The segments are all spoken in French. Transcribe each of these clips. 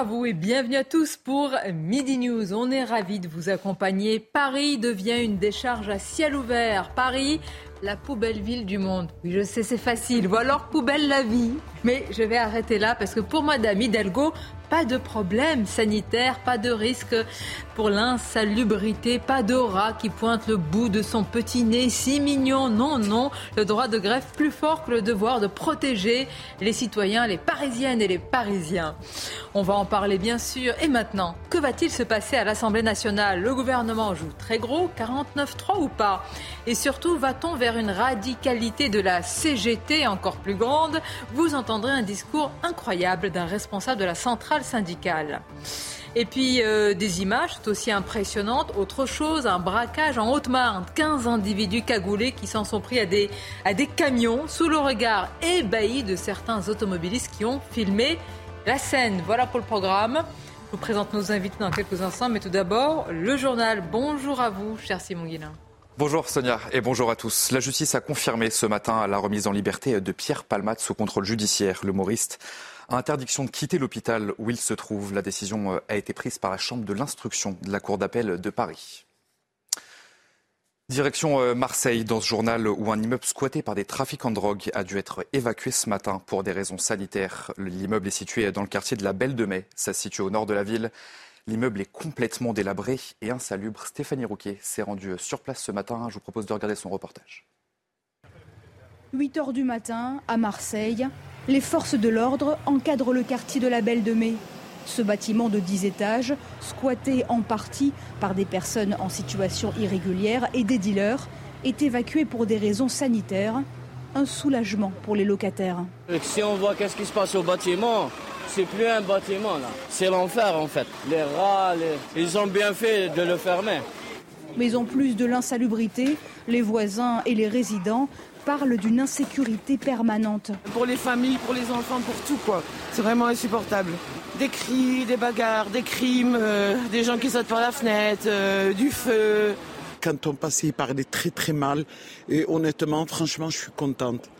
à vous et bienvenue à tous pour Midi News. On est ravis de vous accompagner. Paris devient une décharge à ciel ouvert. Paris, la poubelle ville du monde. Oui, je sais, c'est facile. Ou alors poubelle la vie. Mais je vais arrêter là parce que pour Madame Hidalgo, pas de problème sanitaire, pas de risque pour l'insalubrité, pas rat qui pointe le bout de son petit nez si mignon. Non, non, le droit de grève plus fort que le devoir de protéger les citoyens, les Parisiennes et les Parisiens. On va en parler bien sûr. Et maintenant, que va-t-il se passer à l'Assemblée nationale? Le gouvernement joue très gros, 49-3 ou pas? Et surtout, va-t-on vers une radicalité de la CGT encore plus grande? Vous entendrez un discours incroyable d'un responsable de la centrale syndicale. Et puis euh, des images tout aussi impressionnantes. Autre chose, un braquage en Haute-Marne. 15 individus cagoulés qui s'en sont pris à des, à des camions sous le regard ébahi de certains automobilistes qui ont filmé la scène. Voilà pour le programme. Je vous présente nos invités dans quelques instants, mais tout d'abord, le journal. Bonjour à vous, cher Simon Guillain. Bonjour Sonia et bonjour à tous. La justice a confirmé ce matin la remise en liberté de Pierre Palmade sous contrôle judiciaire. L'humoriste Interdiction de quitter l'hôpital où il se trouve. La décision euh, a été prise par la Chambre de l'instruction de la Cour d'appel de Paris. Direction euh, Marseille, dans ce journal où un immeuble squatté par des trafiquants de drogue a dû être évacué ce matin pour des raisons sanitaires. L'immeuble est situé dans le quartier de la Belle de Mai. Ça se situe au nord de la ville. L'immeuble est complètement délabré et insalubre. Stéphanie Rouquet s'est rendue sur place ce matin. Je vous propose de regarder son reportage. 8 heures du matin, à Marseille, les forces de l'ordre encadrent le quartier de la Belle de Mai. Ce bâtiment de 10 étages, squatté en partie par des personnes en situation irrégulière et des dealers, est évacué pour des raisons sanitaires. Un soulagement pour les locataires. Si on voit qu'est-ce qui se passe au bâtiment, c'est plus un bâtiment là. C'est l'enfer en fait. Les rats, ils ont bien fait de le fermer. Mais en plus de l'insalubrité, les voisins et les résidents parle d'une insécurité permanente. Pour les familles, pour les enfants, pour tout quoi. C'est vraiment insupportable. Des cris, des bagarres, des crimes, euh, des gens qui sautent par la fenêtre, euh, du feu. Quand on passe, il parlait très très mal. Et honnêtement, franchement, je suis contente.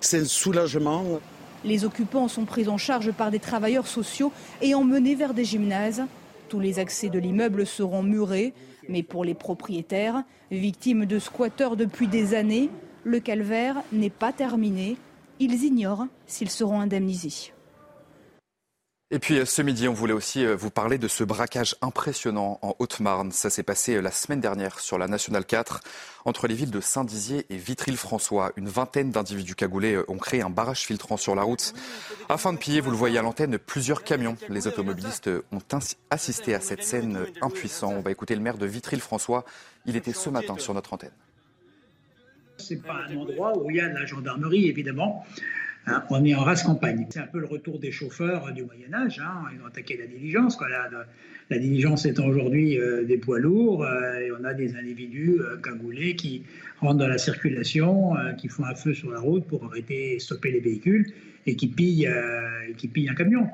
C'est un soulagement. Les occupants sont pris en charge par des travailleurs sociaux et emmenés vers des gymnases. Tous les accès de l'immeuble seront murés, mais pour les propriétaires, victimes de squatteurs depuis des années, le calvaire n'est pas terminé. Ils ignorent s'ils seront indemnisés. Et puis ce midi, on voulait aussi euh, vous parler de ce braquage impressionnant en Haute-Marne. Ça s'est passé euh, la semaine dernière sur la Nationale 4, entre les villes de Saint-Dizier et Vitry-le-François. Une vingtaine d'individus cagoulés euh, ont créé un barrage filtrant sur la route afin de piller, vous le voyez à l'antenne, plusieurs camions. Les automobilistes ont assisté à cette scène impuissante. On va écouter le maire de Vitry-le-François. Il était ce matin sur notre antenne. C'est pas un endroit où il y a de la gendarmerie, évidemment. Hein, on est en race campagne. C'est un peu le retour des chauffeurs du Moyen Âge. Hein. Ils ont attaqué la diligence. La, diligence étant aujourd'hui euh, des poids lourds, euh, et on a des individus euh, cagoulés qui rentrent dans la circulation, qui font un feu sur la route pour arrêter, stopper les véhicules et qui pillent, un camion.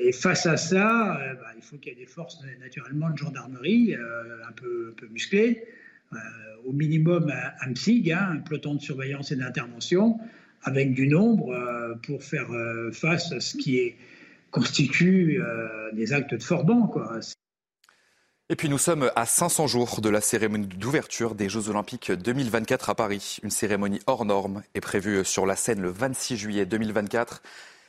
Et face à ça, bah, il faut qu'il y ait des forces naturellement de gendarmerie un peu, un peu musclées. Euh, au minimum un, MSIG, hein, un peloton de surveillance et d'intervention, avec du nombre euh, pour faire euh, face à ce qui constitue des actes de Forban. Et puis nous sommes à 500 jours de la cérémonie d'ouverture des Jeux Olympiques 2024 à Paris. Une cérémonie hors norme est prévue sur la Seine le 26 juillet 2024.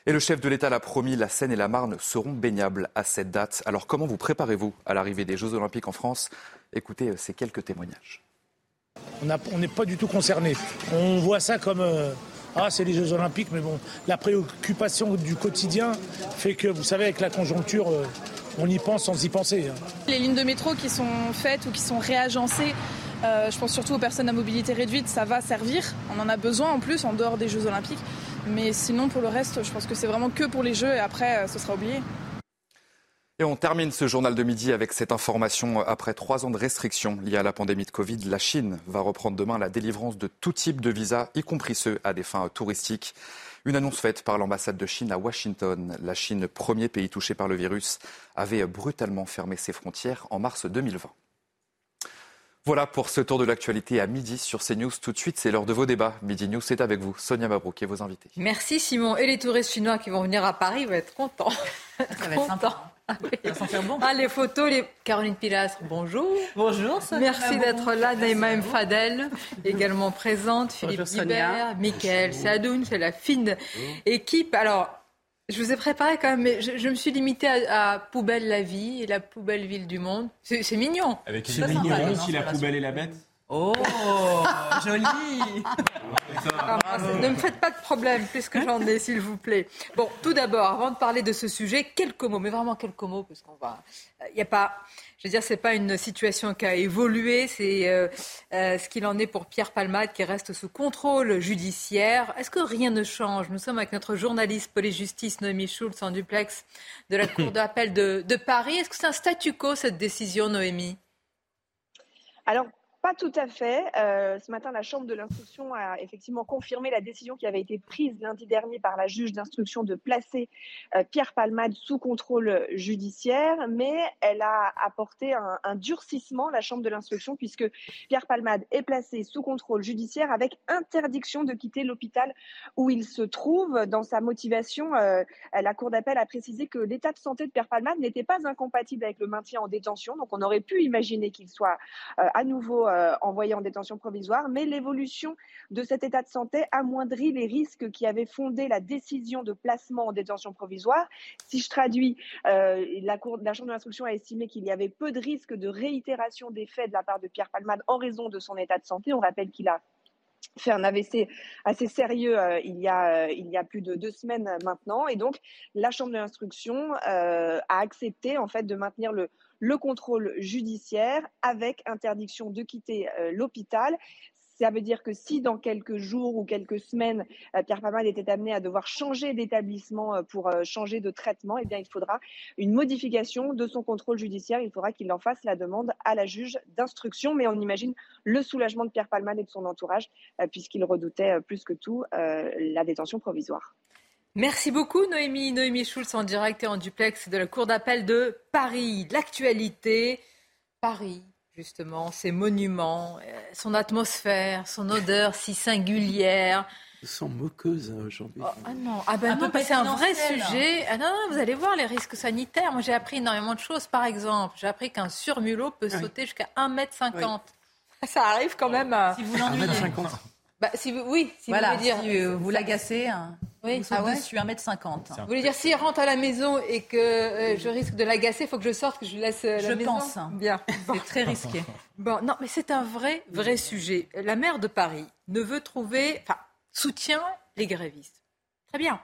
Et le chef de l'État l'a promis, la Seine et la Marne seront baignables à cette date. Alors comment vous préparez-vous à l'arrivée des Jeux Olympiques en France? Écoutez euh, ces quelques témoignages. On n'est pas du tout concerné. On voit ça comme euh, ah c'est les Jeux Olympiques, mais bon, la préoccupation du quotidien fait que vous savez avec la conjoncture, euh, on y pense sans y penser. Hein. Les lignes de métro qui sont faites ou qui sont réagencées Euh, je pense surtout aux personnes à mobilité réduite, ça va servir. On en a besoin en plus en dehors des Jeux Olympiques. Mais sinon, pour le reste, je pense que c'est vraiment que pour les Jeux et après, ce sera oublié. Et on termine ce journal de midi avec cette information. Après trois ans de restrictions liées à la pandémie de Covid, la Chine va reprendre demain la délivrance de tout type de visas, y compris ceux à des fins touristiques. Une annonce faite par l'ambassade de Chine à Washington. La Chine, premier pays touché par le virus, avait brutalement fermé ses frontières en mars 2020. Voilà pour ce tour de l'actualité à midi sur CNews. Tout de suite, c'est l'heure de vos débats. Midi News, c'est avec vous, Sonia Mabrouk et vos invités. Merci Simon. Et les touristes chinois qui vont venir à Paris vont être contents. Ça va être sympa. Ah, bon. ah, les photos, les... Caroline Pilastre, bonjour. Bonjour, Sonia. Merci d'être là. Naïma M. Fadel, également présente. Philippe Guibert, Mickaël Sadoun, c'est la fine équipe. Alors, je vous ai préparé quand même, mais je, me suis limitée à, Poubelle la vie et la poubelle ville du monde. C'est mignon. Avec une mignon si la poubelle et la bête Oh, joli ah, Ne me faites pas de problème, puisque j'en ai, s'il vous plaît. Bon, tout d'abord, avant de parler de ce sujet, quelques mots, mais vraiment quelques mots, parce qu'on va... Il n'y a pas... Je veux dire, c'est pas une situation qui a évolué, c'est euh, euh, ce qu'il en est pour Pierre Palmade qui reste sous contrôle judiciaire. Est-ce que rien ne change? Nous sommes avec notre journaliste police-justice Noémie Schulz en duplex de la Cour d'appel de, de Paris. Est-ce que c'est un statu quo cette décision, Noémie? Alors pas tout à fait. Euh, ce matin, la Chambre de l'instruction a effectivement confirmé la décision qui avait été prise lundi dernier par la juge d'instruction de placer euh, Pierre Palmade sous contrôle judiciaire, mais elle a apporté un, durcissement, la Chambre de l'instruction, puisque Pierre Palmade est placé sous contrôle judiciaire avec interdiction de quitter l'hôpital où il se trouve. Dans sa motivation, euh, la Cour d'appel a précisé que l'état de santé de Pierre Palmade n'était pas incompatible avec le maintien en détention, donc on aurait pu imaginer qu'il soit à nouveau euh, en détention provisoire, mais l'évolution de cet état de santé amoindrit les risques qui avaient fondé la décision de placement en détention provisoire. Si je traduis, euh, la, Chambre de l'instruction a estimé qu'il y avait peu de risques de réitération des faits de la part de Pierre Palmade en raison de son état de santé. On rappelle qu'il a fait un AVC assez sérieux euh, il, y a, il y a plus de deux semaines maintenant. Et donc, la Chambre de l'instruction a accepté en fait de maintenir le, le contrôle judiciaire avec interdiction de quitter euh, l'hôpital. Ça veut dire que si dans quelques jours ou quelques semaines, euh, Pierre Palmade était amené à devoir changer d'établissement euh, pour changer de traitement, eh bien, il faudra une modification de son contrôle judiciaire. Il faudra qu'il en fasse la demande à la juge d'instruction. Mais on imagine le soulagement de Pierre Palmade et de son entourage, puisqu'il redoutait plus que tout la détention provisoire. Merci beaucoup Noémie. Noémie Schulz en direct et en duplex de la Cour d'appel de Paris. L'actualité, Paris, justement, ses monuments, euh, son atmosphère, son odeur si singulière. Ils sont moqueuses hein, aujourd'hui. Oh, ah non, ah ben non c'est un vrai sujet. Ah non, non, vous allez voir les risques sanitaires. Moi, j'ai appris énormément de choses. Par exemple, j'ai appris qu'un surmulot peut sauter jusqu'à 1m50. Ça arrive quand même. À... Si vous l'ennuyez. 1m50. Bah, si vous, oui, si voilà, vous voulez dire. Si euh, vous l'agacez, hein, oui. vous ah ouais dessus 1m50. Vous voulez dire, s'il rentre à la maison et que euh, je risque de l'agacer, il faut que je sorte, que je laisse euh, la maison Je pense. Bien. C'est très risqué. Bon, non, mais c'est un vrai, vrai sujet. La maire de Paris ne veut trouver, enfin, soutient les grévistes. Très bien.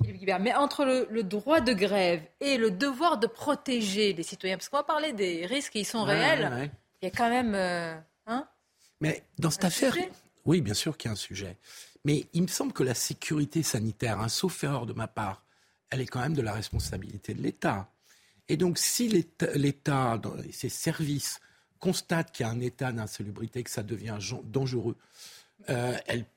Philippe Guibert. Mais entre le, droit de grève et le devoir de protéger les citoyens, parce qu'on va parler des risques, ils sont réels, il y a quand même. hein, mais dans cette affaire, oui, bien sûr qu'il y a un sujet. Mais il me semble que la sécurité sanitaire, un sauf erreur de ma part, elle est quand même de la responsabilité de l'État. Et donc, si l'État, ses services, constate qu'il y a un état d'insalubrité, que ça devient dangereux, euh,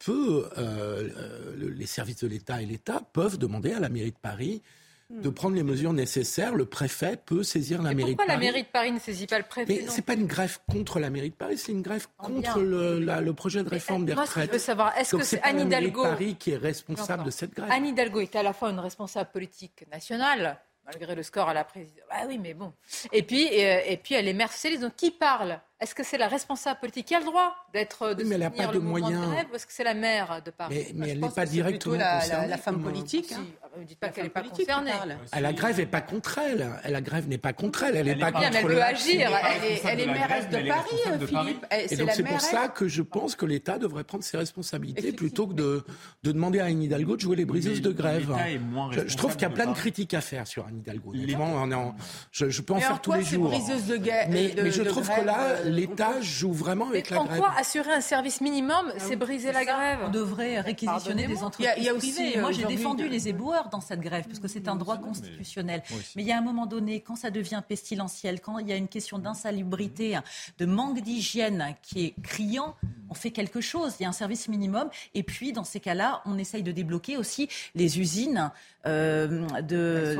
euh, les services de l'État et l'État peuvent demander à la mairie de Paris de prendre les mesures nécessaires, le préfet peut saisir la mairie de Paris. Pourquoi la mairie de Paris ne saisit pas le préfet Mais ce n'est pas une grève contre la mairie de Paris, c'est une grève contre le, projet de réforme des retraites. je veux savoir, est-ce que c'est Anne Hidalgo Paris qui est responsable de cette grève Anne Hidalgo est à la fois une responsable politique nationale, malgré le score à la présidence. Ah oui, mais bon. Et puis, et, et puis elle est maire socialiste. Donc qui parle est-ce que c'est la responsable politique qui a le droit d'être de mais elle n'a pas de moyens. ou est-ce que c'est la maire de Paris Mais, elle n'est pas directement la, concernée. La, femme politique. Hein. Ah, vous ne dites pas qu'elle n'est pas concernée. Ah, la grève n'est pas contre elle. La grève n'est pas contre elle. Elle n'est pas contre elle peut agir. Elle est, mairesse de, Paris, Philippe. Et donc c'est pour ça que je pense que l'État devrait prendre ses responsabilités plutôt que de, demander à Anne Hidalgo de jouer les briseuses de grève. Je, trouve qu'il y a plein de critiques à faire sur Anne Hidalgo. Je, peux en faire tous les jours. Mais je trouve que là, l'État joue vraiment avec Mais la en grève. quoi assurer un service minimum, Ah c'est briser la grève On devrait réquisitionner des entreprises Il y a- il y a aussi, privées. euh, Moi, j'ai défendu de- les éboueurs dans cette grève, parce que c'est un droit constitutionnel. Mais il y a un moment donné, quand ça devient pestilentiel, quand il y a une question d'insalubrité, de manque d'hygiène qui est criant, on fait quelque chose. Il y a un service minimum. Et puis, dans ces cas-là, on essaye de débloquer aussi les usines euh, de...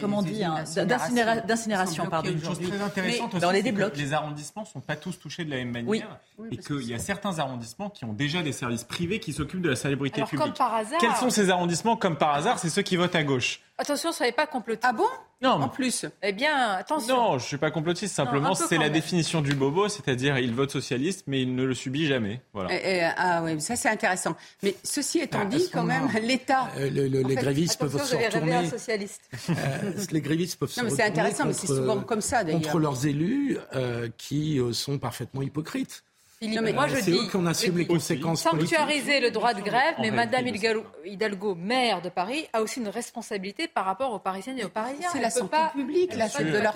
comment dire d'incinéra- d'incinération. Pardon. Une chose très intéressante Mais aussi, on les débloque. les arrondissements ne sont pas tous touchés de la même manière. Oui. et qu'il y a certains arrondissements qui ont déjà des services privés qui s'occupent de la salubrité Alors, publique. comme par hasard. Quels sont ces arrondissements Comme par hasard, c'est ceux qui votent à gauche? Attention, soyez pas complotistes. Ah bon? Non, En plus. Eh bien, attention. non, je suis pas complotiste. Simplement, c'est la même. définition du bobo, c'est-à-dire il vote socialiste, mais il ne le subit jamais. Voilà. Eh, eh, ah oui, ça c'est intéressant. Mais ceci étant Ah, dit, quand même, l'État. Euh, le- le- les fait, grévistes peuvent se retourner. un socialiste. euh, les grévistes peuvent se Non, mais c'est intéressant, mais c'est contre- souvent comme ça, d'ailleurs. Contre leurs élus euh, qui euh, sont parfaitement hypocrites. Philippe, Non, mais moi je dis, assument je les dis, conséquences politiques. sanctuariser le droit de grève, mais Madame Hidalgo, Hidalgo, maire de Paris, a aussi une responsabilité par rapport aux Parisiennes et aux Parisiens. C'est Elle la santé pas- publique, elle la suite de leur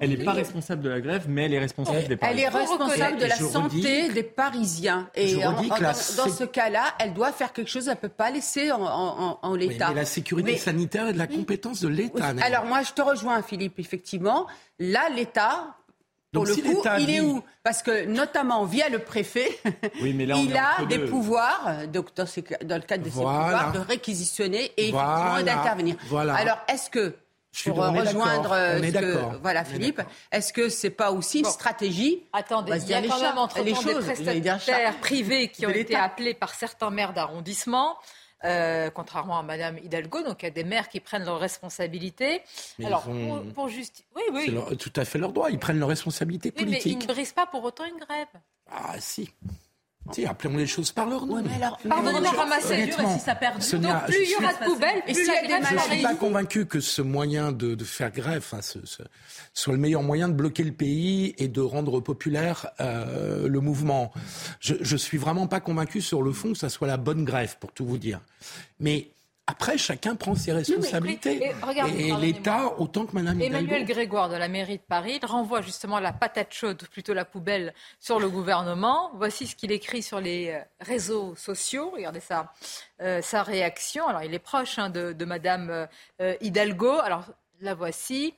Elle n'est pas responsable de la grève, mais elle est responsable des Elle Parisiens. est responsable de la santé des Parisiens. Et dans, ce cas-là, elle doit faire quelque chose. Elle ne peut pas laisser en, en- en Oui, l'état. mais la sécurité Mais- sanitaire est de la compétence de l'État. Alors moi, je te rejoins, Philippe. Effectivement, là, l'État. Pour Donc, le si coup, il est où Parce que notamment via le préfet, Oui, mais là, on il a des deux. pouvoirs, euh, donc dans, le cadre de ses pouvoirs, de réquisitionner et Voilà. d'intervenir. Voilà. Alors, est-ce que Je pour est rejoindre euh, ce que- voilà Philippe, est-ce que c'est pas aussi une stratégie Attendez, il y a quand les même entre les des choses. Prestataires privés qui De ont été appelés par certains maires d'arrondissement. Euh, contrairement à Madame Hidalgo, donc il y a des maires qui prennent leurs responsabilités. Mais Alors, ont- pour, pour justi- oui, oui, C'est leur- tout à fait leur droit. Ils prennent leurs responsabilités oui, mais ils politiques. ne brisent pas pour autant une grève. Ah si. Si, appelons les choses par leur nom. Ouais, mais alors, Pardonnez-moi, ramasser dur et si ça perdure. Sonia, Donc plus il y aura de poubelles, plus s'il y a des grève Je ne suis pas convaincu que ce moyen de, de faire grève enfin, ce- ce- soit le meilleur moyen de bloquer le pays et de rendre populaire euh, le mouvement. Je, je suis vraiment pas convaincu sur le fond que ça soit la bonne grève, pour tout vous dire. Mais après, chacun prend ses responsabilités. et l'État, autant que Madame Emmanuel Hidalgo. Grégoire de la mairie de Paris il renvoie justement la patate chaude, plutôt la poubelle, sur le gouvernement. Voici ce qu'il écrit sur les euh, réseaux sociaux. Regardez ça, euh, sa réaction. Alors, il est proche hein, de, de Madame euh, euh, Hidalgo. Alors, la voici.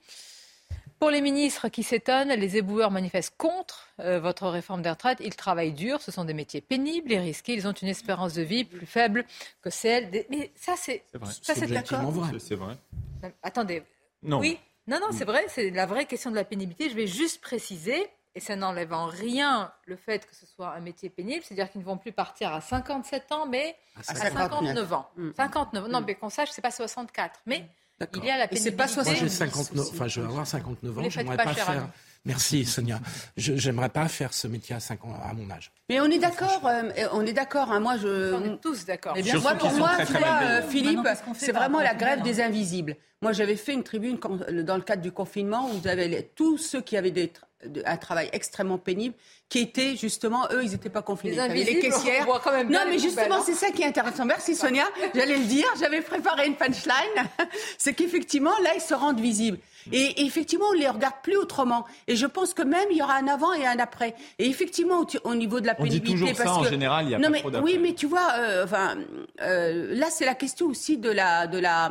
Pour les ministres qui s'étonnent, les éboueurs manifestent contre euh, votre réforme des retraites. Ils travaillent dur, ce sont des métiers pénibles et risqués. Ils ont une espérance de vie plus faible que celle des... Mais ça, c'est... Vrai. D'accord. vrai. C'est- vrai. Attendez, Non. oui, non, non, c'est vrai, c'est la vraie question de la pénibilité. Je vais juste préciser, et ça n'enlève en rien le fait que ce soit un métier pénible, c'est-à-dire qu'ils ne vont plus partir à 57 ans, mais à 59 ans. Mm. 59 Non, mais qu'on sache, c'est pas 64. Mais. Il y a la Et pénibilité. c'est pas Moi, j'ai 70. 59, enfin, je vais avoir 59 Vous ans. J'aimerais pas, pas cher faire. Merci, Sonia. Je J'aimerais pas faire ce métier à, 5 ans, à mon âge. Mais on est d'accord, euh, on est d'accord. hein, moi, je, On est tous d'accord. Surtout Moi, qu'ils pour sont moi, très, tu très vois, euh, Philippe, c'est vraiment la grève des invisibles. Moi, j'avais fait une tribune quand- dans le cadre du confinement où vous avez les- tous ceux qui avaient des de- un travail extrêmement pénible, qui étaient justement, eux, ils n'étaient pas confinés. Les les caissières. on voit quand même bien non, mais justement, hein. c'est ça qui est intéressant. Merci Sonia. J'allais le dire. J'avais préparé une punchline. c'est qu'effectivement, là, ils se rendent visibles. Et effectivement, on ne les regarde plus autrement. Et je pense que même, il y aura un avant et un après. Et effectivement, au, au niveau de la On dit pénibilité. ça, parce en général, il y a non, pas mais, trop d'après. Oui, mais tu vois, euh, enfin, euh, là, c'est la question aussi de la, de la,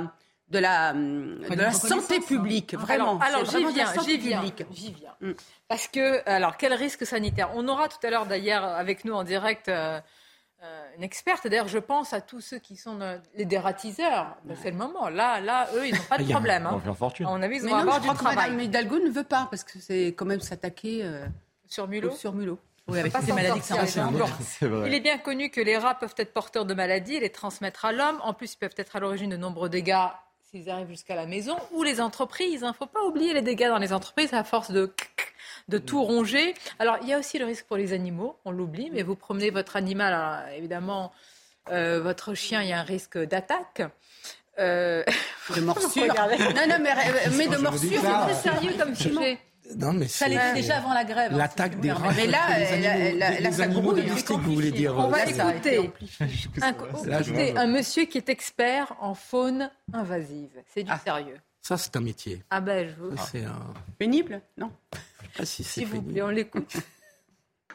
de la, de la santé publique, vraiment. Alors, j'y viens, j'y viens, j'y viens. Mm. Parce que, alors, quel risque sanitaire? On aura tout à l'heure, d'ailleurs, avec nous en direct, euh, euh, une experte. D'ailleurs, je pense à tous ceux qui sont euh, les dératiseurs. Ben, C'est le moment. Là, là, eux, ils n'ont pas de Il y a- problème. On Hein. fortune. À mon avis, ils Mais vont avoir du travail. Madame Hidalgo ne veut pas, parce que c'est quand même s'attaquer euh, Sur Mulot sur Mulot. Oui, avec maladies que vrai. Il est bien connu que les rats peuvent être porteurs de maladies et les transmettre à l'homme. En plus, ils peuvent être à l'origine de nombreux dégâts s'ils arrivent jusqu'à la maison ou les entreprises. Il ne faut pas oublier les dégâts dans les entreprises à force de, de tout ronger. Alors, il y a aussi le risque pour les animaux, on l'oublie, mais vous promenez votre animal, alors, évidemment, euh, votre chien, il y a un risque d'attaque. Euh, De morsure. Non, non, mais, euh, mais de morsure, c'est très sérieux comme sujet. Non, mais Ça l'était déjà avant la grève. hein, L'attaque des rats. Mais là, les la- animaux, la- la- animaux domestiques, vous voulez dire. On va euh, écouter un, écoutez, un monsieur qui est expert en faune invasive. C'est du Ah. sérieux. Ça, c'est un métier. Ah ben, je vous... C'est un... pénible, non pas si c'est S'il vous plaît, on l'écoute.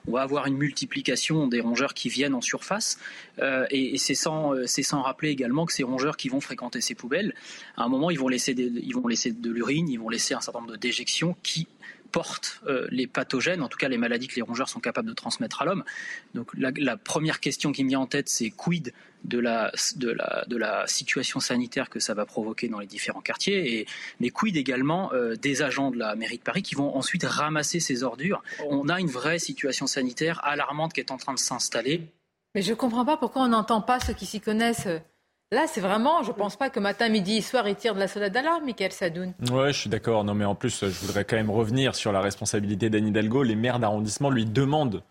On va avoir une multiplication des rongeurs qui viennent en surface. Euh, et, c'est sans, euh, sans rappeler également que ces rongeurs qui vont fréquenter ces poubelles, à un moment, ils vont laisser, ils vont laisser de l'urine, ils vont laisser un certain nombre de déjections qui portent euh, les pathogènes, en tout cas les maladies que les rongeurs sont capables de transmettre à l'homme. Donc la, première question qui me vient en tête, c'est quid de la, situation sanitaire que ça va provoquer dans les différents quartiers, et, mais quid également euh, des agents de la mairie de Paris qui vont ensuite ramasser ces ordures? On a une vraie situation sanitaire alarmante qui est en train de s'installer. Mais je ne comprends pas pourquoi on n'entend pas ceux qui s'y connaissent. Là, c'est vraiment, je ne pense pas que matin, midi et soir, ils tirent de la sonnette d'alarme, Michael Sadoun. Ouais, je suis d'accord. Non, mais en plus, je voudrais quand même revenir sur la responsabilité d'Anne Hidalgo. Les maires d'arrondissement lui demandent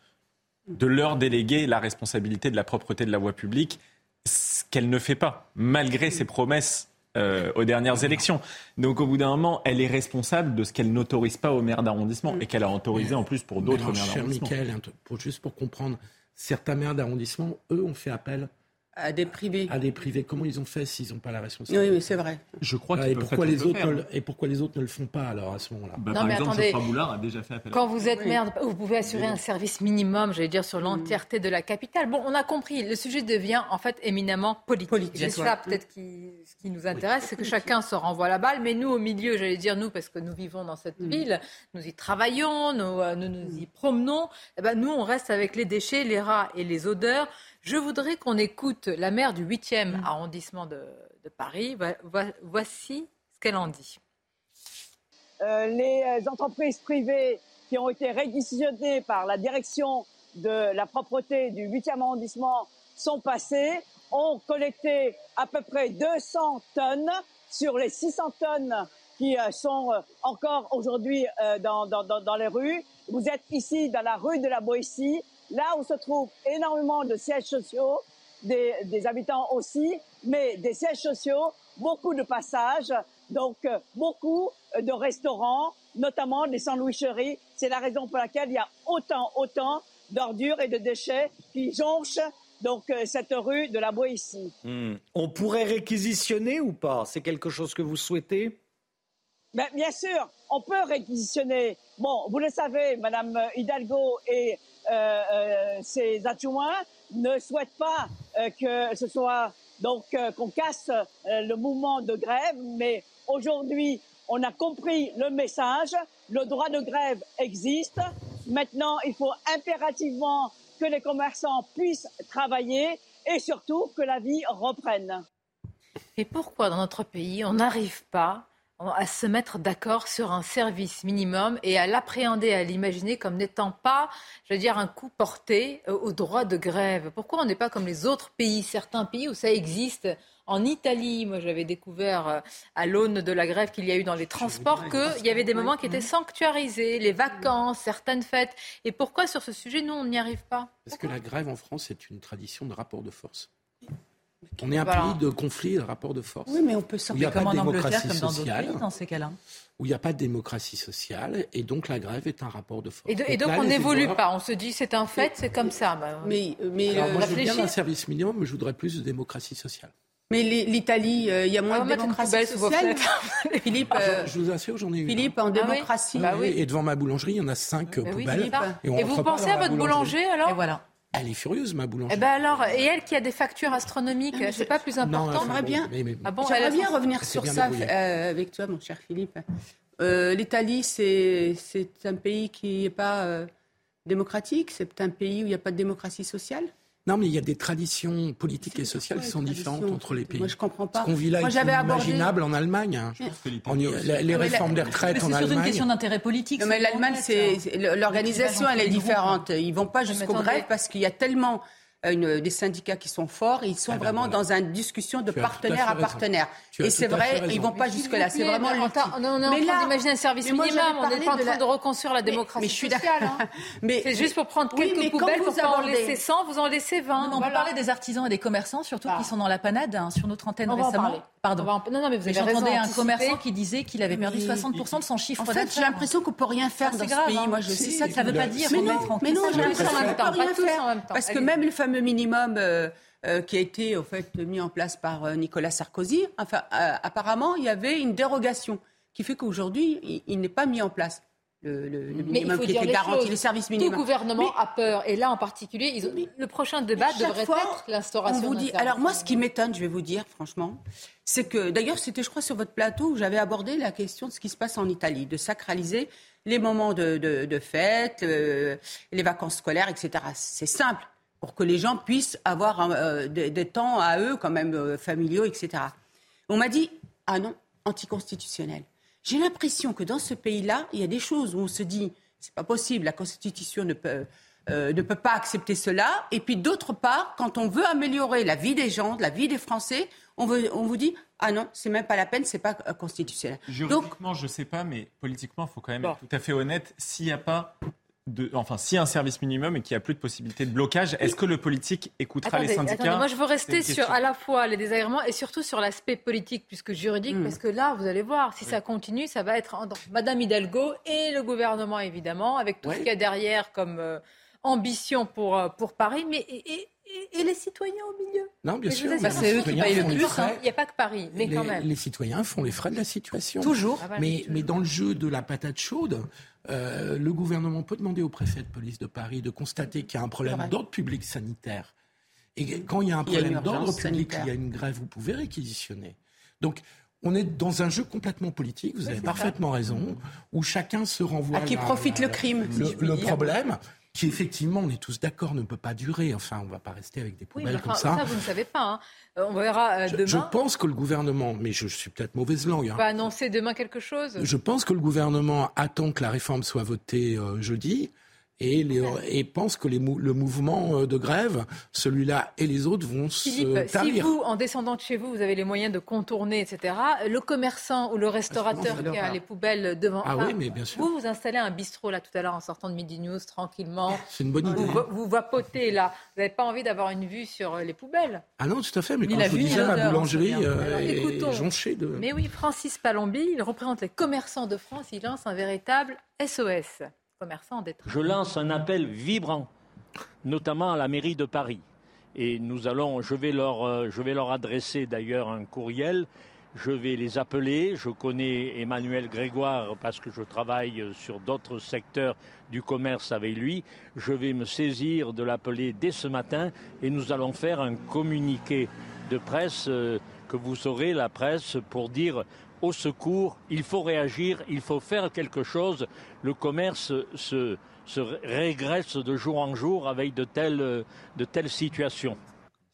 de leur déléguer la responsabilité de la propreté de la voie publique, ce qu'elle ne fait pas, malgré ses promesses euh, aux dernières élections. Donc au bout d'un moment, elle est responsable de ce qu'elle n'autorise pas aux maires d'arrondissement et qu'elle a autorisé en plus pour d'autres maires cher d'arrondissement. Michael, truc pour- juste pour comprendre, certains maires d'arrondissement, eux, ont fait appel à des privés. À des privés. Comment ils ont fait s'ils n'ont pas la responsabilité Oui, oui, c'est vrai. Je crois Ah, qu'ils et pourquoi les autres faire, ne le- hein. Et pourquoi les autres ne le font pas alors à ce moment-là? Bah, Non, par mais exemple, attendez. Boulard a déjà fait appel. à Quand vous êtes maire, vous pouvez assurer un service minimum, j'allais dire, sur l'entièreté de la capitale. Bon, on a compris, le sujet devient en fait éminemment politique. C'est ça sûr. peut-être qui, ce qui nous intéresse, c'est que chacun se renvoie la balle, mais nous au milieu, j'allais dire nous, parce que nous vivons dans cette ville, nous y travaillons, nous euh, nous, nous y promenons, eh ben, nous on reste avec les déchets, les rats et les odeurs. Je voudrais qu'on écoute la maire du 8e arrondissement de, de Paris. Voici ce qu'elle en dit. Euh, les euh, entreprises privées qui ont été réquisitionnées par la direction de la propreté du 8e arrondissement sont passées, ont collecté à peu près 200 tonnes sur les 600 tonnes qui euh, sont encore aujourd'hui dans, dans les rues. Vous êtes ici dans la rue de la Boétie, là où se trouvent énormément de sièges sociaux, des, des habitants aussi, mais des sièges sociaux, beaucoup de passages, donc euh, beaucoup de restaurants, notamment des sandwicheries. C'est la raison pour laquelle il y a autant, autant d'ordures et de déchets qui jonchent donc euh, cette rue de la Boétie. Hmm. On pourrait réquisitionner ou pas? C'est quelque chose que vous souhaitez? Ben, bien sûr, on peut réquisitionner. Bon, vous le savez, Madame Hidalgo et euh, euh, ses adjoints ne souhaitent pas euh, que ce soit donc qu'on casse le mouvement de grève, mais aujourd'hui, on a compris le message. Le droit de grève existe. Maintenant, il faut impérativement que les commerçants puissent travailler et surtout que la vie reprenne. Et pourquoi dans notre pays, on n'arrive pas à se mettre d'accord sur un service minimum et à l'appréhender, à l'imaginer comme n'étant pas, je veux dire, un coup porté euh, au droit de grève Pourquoi on n'est pas comme les autres pays, certains pays où ça existe? En Italie, moi j'avais découvert euh, à l'aune de la grève qu'il y a eu dans les transports qu'il y avait des moments qui étaient sanctuarisés, les vacances, certaines fêtes. Et pourquoi sur ce sujet, nous, on n'y arrive pas? Parce que la grève en France est une tradition de rapport de force. On est un Voilà. pays de conflit et de rapport de force. Oui, mais on peut a comme en Angleterre, comme dans d'autres pays, dans ces cas-là. Où il n'y a pas de démocratie sociale. Et donc la grève est un rapport de force. Et, de- et donc là, on n'évolue éleveurs- pas, on se dit c'est un fait, c'est comme ça. Bah, Mais, mais, Alors, le- moi, je veux bien un service minimum, mais je voudrais plus de démocratie sociale. mais l'Italie, euh, il y a moins de démocratie sociale. Philippe, Ah, euh, je, je vous assure, j'en ai eu. Philippe, en Ah oui démocratie. Bah oui. Et devant ma boulangerie, il y en a cinq euh, oui, poubelles. on Et rentre vous pensez à votre boulanger alors Et voilà. Elle est furieuse, ma boulangerie. Eh ben alors, et elle qui a des factures astronomiques, c'est pas plus important enfin, bon, bien, mais- mais- Ah bon, j'aimerais bien revenir sur bien ça euh, avec toi, mon cher Philippe. Euh, L'Italie, c'est c'est un pays qui n'est pas euh, démocratique, c'est un pays où il n'y a pas de démocratie sociale? Non, mais il y a des traditions politiques et sociales qui sont différentes entre les pays. Moi, je comprends pas. Ce qu'on vit là Moi, est j'avais abordé- inimaginable en Allemagne. hein. On y- la- les réformes des retraites Mais c'est en surtout une Allemagne. question d'intérêt politique. Non, mais c'est l'Allemagne, c'est hein. c'est- l'organisation, elle est différente. Ils vont pas jusqu'aux grèves parce qu'il y a tellement une- des syndicats qui sont forts. Ils sont Ah ben vraiment voilà. dans une discussion de Tu à partenaire à partenaire. Et c'est vrai, ils vont pas jusque là. C'est vraiment attends, on est en Mais train d'imaginer un service minimum, on n'est pas en de train la- de reconstruire la démocratie mais je suis sociale. d'accord. hein. Mais- C'est juste pour prendre Oui, quelques mais quand poubelles, vous pourquoi en laisser 100, vous en laissez 20. Non, mais on voilà. peut parler des artisans et des commerçants, surtout Ah. qui sont dans la panade hein, sur notre antenne On va en récemment. parler. Pardon. On Non, non, mais vous Mais avez raison. J'entendais un commerçant qui disait qu'il avait perdu Mais- 60% de son chiffre En fait, d'affaires. j'ai l'impression qu'on peut rien faire Ça, dans c'est ce grave, pays. hein. Moi, je sais ça. Ça ne veut pas dire Mais remettre non, en mais non, question j'ai l'impression qu'on peut rien faire. Parce que même le fameux minimum euh, euh, qui a été au fait mis en place par euh, Nicolas Sarkozy, enfin, apparemment, il y avait une dérogation qui fait qu'aujourd'hui, il, il n'est pas mis en place. le, le, le minimum qui était garanti, les services Tout minimums. gouvernement a peur. Et là, en particulier, ils ont- le prochain débat devrait fois, être l'instauration dit. Alors moi, ce qui m'étonne, je vais vous dire franchement, c'est que d'ailleurs c'était, je crois, sur votre plateau où j'avais abordé la question de ce qui se passe en Italie, de sacraliser les moments de, de, de fête, euh, les vacances scolaires, etc. C'est simple pour que les gens puissent avoir euh, des, des temps à eux quand même euh, familiaux, etc. On m'a dit ah non, anticonstitutionnel. J'ai l'impression que dans ce pays-là, il y a des choses où on se dit c'est pas possible, la Constitution ne peut euh, ne peut pas accepter cela. Et puis d'autre part, quand on veut améliorer la vie des gens, la vie des Français, on, veut, on vous dit ah non, c'est même pas la peine, c'est pas constitutionnel. Donc Juridiquement, je ne sais pas, mais politiquement, il faut quand même être tout à fait honnête. S'il n'y a pas de, enfin, s'il y a un service minimum et qu'il n'y a plus de possibilité de blocage, est-ce que le politique écoutera les syndicats attendez, moi je veux rester sur à la fois les désagréments et surtout sur l'aspect politique plus que juridique, Mm. parce que là, vous allez voir, si ça continue, ça va être entre Madame Hidalgo et le gouvernement évidemment, avec tout ce qu'il y a derrière comme euh, ambition pour, euh, pour Paris, mais et, et- et- et les citoyens au milieu. Non, bien Mais sûr. c'est eux qui citoyens payent le font les plus. frais. hein. Il n'y a pas que Paris, mais les, quand même. les citoyens font les frais de la situation. Toujours. Ah bah, mais, toujours. mais dans le jeu de la patate chaude, euh, le gouvernement peut demander au préfet de police de Paris de constater qu'il y a un problème d'ordre public sanitaire. Et quand il y a un problème d'ordre public, il y a une grève, vous pouvez réquisitionner. Donc, on est dans un jeu complètement politique, vous avez parfaitement raison, où chacun se renvoie À qui la- profite la- le crime, si Le, je puis le dire. problème, qui effectivement, on est tous d'accord, ne peut pas durer. Enfin, on ne va pas rester avec des Oui, poubelles mais enfin, comme ça. ça, vous ne savez pas. hein. Euh, On verra euh, Je, demain. je pense que le gouvernement, mais je, suis peut-être mauvaise langue, On hein. va annoncer demain quelque chose? je pense que le gouvernement attend que la réforme soit votée euh, jeudi et, les- et pense que les le mouvement euh, de grève, celui-là et les autres, vont Philippe, se si tarir. vous, en descendant de chez vous, vous avez les moyens de contourner, etc., le commerçant ou le restaurateur c'est qui a les poubelles devant... Ah enfin, oui, mais bien sûr. Vous, vous installez un bistrot, là, tout à l'heure, en sortant de Midi News, tranquillement. C'est une bonne idée. Vous, vous vapotez, là. Vous n'avez pas envie d'avoir une vue sur euh, les poubelles. Ah non, tout à fait, mais quand la je vous disais, l'odeur, boulangerie euh, est jonchée de... Mais oui, Francis Palombi, il représente les commerçants de France. Il lance un véritable SOS. Je lance un appel vibrant, notamment à la mairie de Paris. Et nous allons, je vais leur, euh, je vais leur adresser d'ailleurs un courriel. Je vais les appeler. Je connais Emmanuel Grégoire parce que je travaille sur d'autres secteurs du commerce avec lui. Je vais me saisir de l'appeler dès ce matin et nous allons faire un communiqué de presse euh, que vous saurez, la presse, pour dire au secours, il faut réagir, il faut faire quelque chose. Le commerce se, se régresse de jour en jour avec de telles, de telles situations.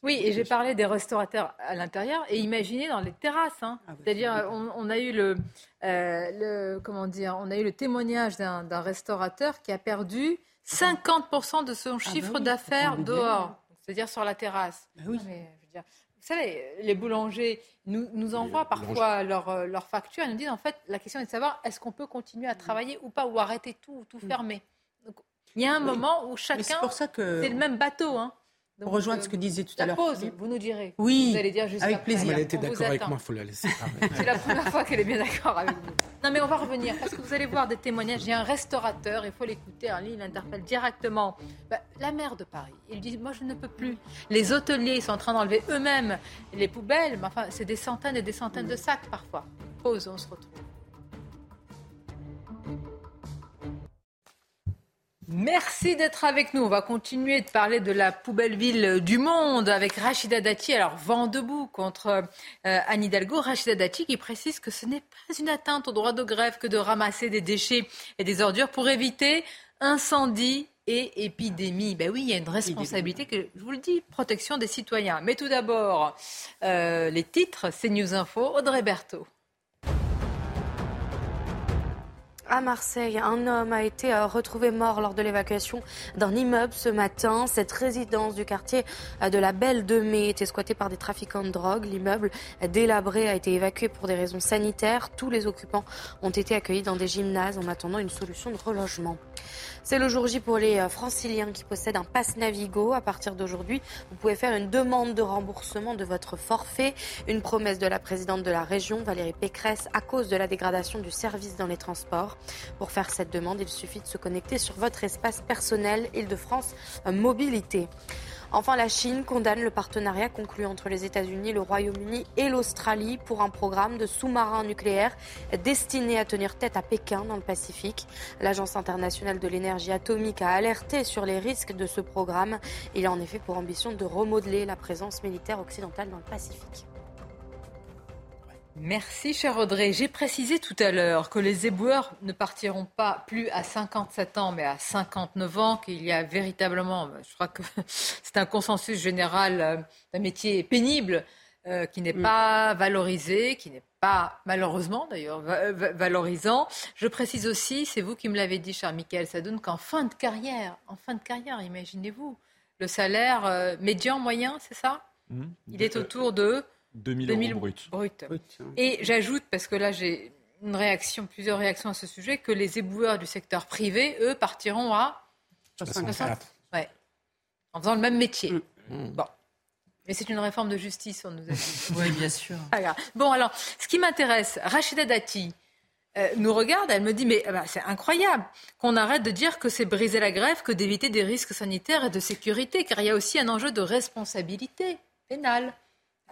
Oui, et j'ai parlé des restaurateurs à l'intérieur et imaginez dans les terrasses. hein. C'est-à-dire, on, on a eu le, euh, le- comment dire, on a eu le témoignage d'un restaurateur qui a perdu 50% de son chiffre oui, d'affaires on peut dehors, c'est-à-dire sur la terrasse. oui. Non, mais, je veux dire, vous savez, les boulangers nous, nous envoient parfois leurs euh, leurs factures et nous disent en fait, la question est de savoir est-ce qu'on peut continuer à travailler ou pas, ou arrêter tout, ou tout fermer. Donc, il y a un Oui. moment où chacun, c'est le même bateau. Hein. Donc, Pour rejoindre euh, ce que disait tout à l'heure pause, Philippe. vous nous direz. Oui, Vous allez dire juste avec après. plaisir. Elle était d'accord avec moi, il faut la laisser. C'est la première fois qu'elle est bien d'accord avec vous. Non, mais on va revenir parce que vous allez voir des témoignages. Il y a un restaurateur, il faut l'écouter. En ligne, il interpelle directement bah, la maire de Paris. Il dit Moi, je ne peux plus. Les hôteliers ils sont en train d'enlever eux-mêmes les poubelles. Mais enfin, c'est des centaines et des centaines de sacs parfois. Pause, on se retrouve. Merci d'être avec nous. On va continuer de parler de la poubelle ville du monde avec Rachida Dati. Alors, vent debout contre euh, Anne Hidalgo. Rachida Dati qui précise que ce n'est pas une atteinte au droit de grève que de ramasser des déchets et des ordures pour éviter incendie et épidémie. Ben oui, il y a une responsabilité que, je vous le dis, protection des citoyens. Mais tout d'abord, euh, les titres, c'est News Info, Audrey Berthaud. À Marseille, un homme a été euh, retrouvé mort lors de l'évacuation d'un immeuble ce matin. Cette résidence du quartier euh, de la Belle de Mai était squattée par des trafiquants de drogue. L'immeuble euh, délabré a été évacué pour des raisons sanitaires. Tous les occupants ont été accueillis dans des gymnases en attendant une solution de relogement. C'est le jour J pour les euh, franciliens qui possèdent un pass Navigo. À partir d'aujourd'hui, vous pouvez faire une demande de remboursement de votre forfait. Une promesse de la présidente de la région, Valérie Pécresse, à cause de la dégradation du service dans les transports. Pour faire cette demande, il suffit de se connecter sur votre espace personnel Île-de-France Mobilité. Enfin, la Chine condamne le partenariat conclu entre les États-Unis, le Royaume-Uni et l'Australie pour un programme de sous-marins nucléaires destiné à tenir tête à Pékin dans le Pacifique. L'Agence internationale de l'énergie atomique a alerté sur les risques de ce programme. Il a en effet pour ambition de remodeler la présence militaire occidentale dans le Pacifique. Merci, cher Audrey. J'ai précisé tout à l'heure que les éboueurs ne partiront pas plus à 57 ans, mais à 59 ans, qu'il y a véritablement, je crois que c'est un consensus général euh, d'un métier pénible euh, qui n'est pas valorisé, qui n'est pas, malheureusement d'ailleurs, valorisant. Je précise aussi, c'est vous qui me l'avez dit, cher Michael, ça donne qu'en fin de carrière, en fin de carrière, imaginez-vous, le salaire euh, médian moyen, c'est ça? Mmh. Il est autour de 2000, 2000 euros brut. Et j'ajoute, parce que là j'ai une réaction, plusieurs réactions à ce sujet, que les éboueurs du secteur privé, eux, partiront à 64. Ouais. En faisant le même métier. Mm. Mm. Bon. Mais c'est une réforme de justice, on nous a dit. oui, bien sûr. bon, alors, ce qui m'intéresse, Rachida Dati euh, nous regarde, elle me dit, mais bah, c'est incroyable qu'on arrête de dire que c'est briser la grève que d'éviter des risques sanitaires et de sécurité, car il y a aussi un enjeu de responsabilité pénale.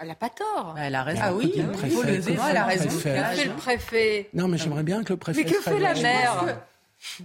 Elle n'a pas tort. Elle a raison. Ah oui, le préfet, elle a raison. Que fait le préfet Non, mais j'aimerais bien que le préfet. Mais que fait la maire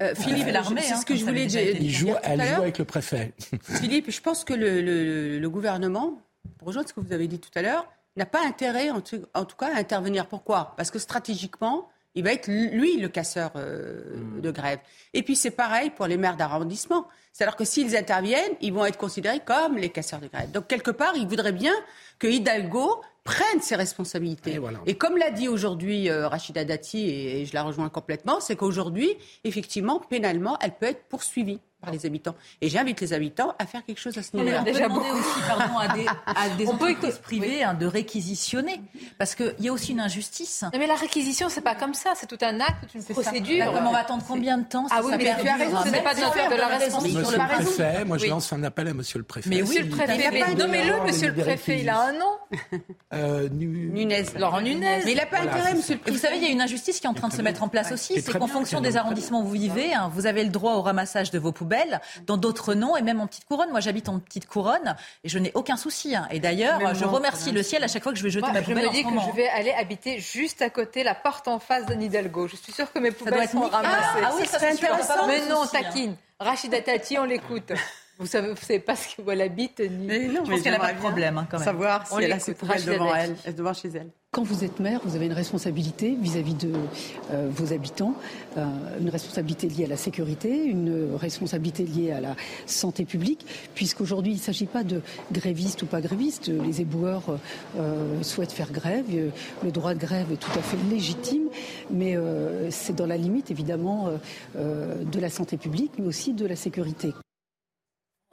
euh, Philippe, l'armée, c'est ce que je voulais dire. Il joue, elle joue avec le préfet. Philippe, je pense que le, le, le, gouvernement, pour rejoindre ce que vous avez dit tout à l'heure, n'a pas intérêt, en tout, en tout, cas, à intervenir. Pourquoi? Parce que stratégiquement, il va être lui le casseur euh, hmm. de grève. Et puis c'est pareil pour les maires d'arrondissement. C'est-à-dire que s'ils interviennent, ils vont être considérés comme les casseurs de grève. Donc quelque part, il voudrait bien que Hidalgo prenne ses responsabilités. Et, comme l'a dit aujourd'hui euh, Rachida Dati, et, je la rejoins complètement, c'est qu'aujourd'hui, effectivement, pénalement, elle peut être poursuivie par les habitants. Et j'invite les habitants à faire quelque chose à ce niveau-là. On peut demander aussi pardon, à des, à des entreprises privées hein, de réquisitionner. Parce qu'il y a aussi une injustice. mais la réquisition, c'est pas comme ça. C'est tout un acte, une procédure. on va attendre combien de temps Ah oui, mais tu as raison, ce n'est pas de, de la responsabilité. Monsieur le préfet, moi je lance un appel à monsieur le préfet. Mais oui, le préfet. Nommez-le, monsieur le préfet. Il a un nom. Euh, Nunez. Laurent Nunez. Mais il n'a pas intérêt, monsieur le préfet. Vous savez, il y a une injustice qui est en train de se mettre en place aussi. C'est qu'en fonction des arrondissements où vous vivez, hein, vous avez le droit au ramassage de vos poubelles. Dans d'autres non et même en petite couronne. Moi, j'habite en petite couronne et je n'ai aucun souci. Hein. Et d'ailleurs, je remercie le ciel à chaque fois que je vais jeter ma poubelle. Je me dis que je vais aller habiter juste à côté, la porte en face de Nidalgo. Je suis sûre que mes poubelles sont ramassées. Ah, oui, ça, c'est intéressant. Mais non, taquine. Rachida Tati, on l'écoute. Vous savez, vous savez pas où elle habite ni. Mais non, je pense qu'elle n'a pas de problème hein, quand même. Savoir si elle a ses poubelles devant elle, devant chez elle. Quand vous êtes maire, vous avez une responsabilité vis-à-vis de euh, vos habitants, euh, une responsabilité liée à la sécurité, une responsabilité liée à la santé publique, puisqu'aujourd'hui il ne s'agit pas de grévistes ou pas grévistes. Les éboueurs euh, souhaitent faire grève, le droit de grève est tout à fait légitime, mais c'est dans la limite évidemment de la santé publique, mais aussi de la sécurité.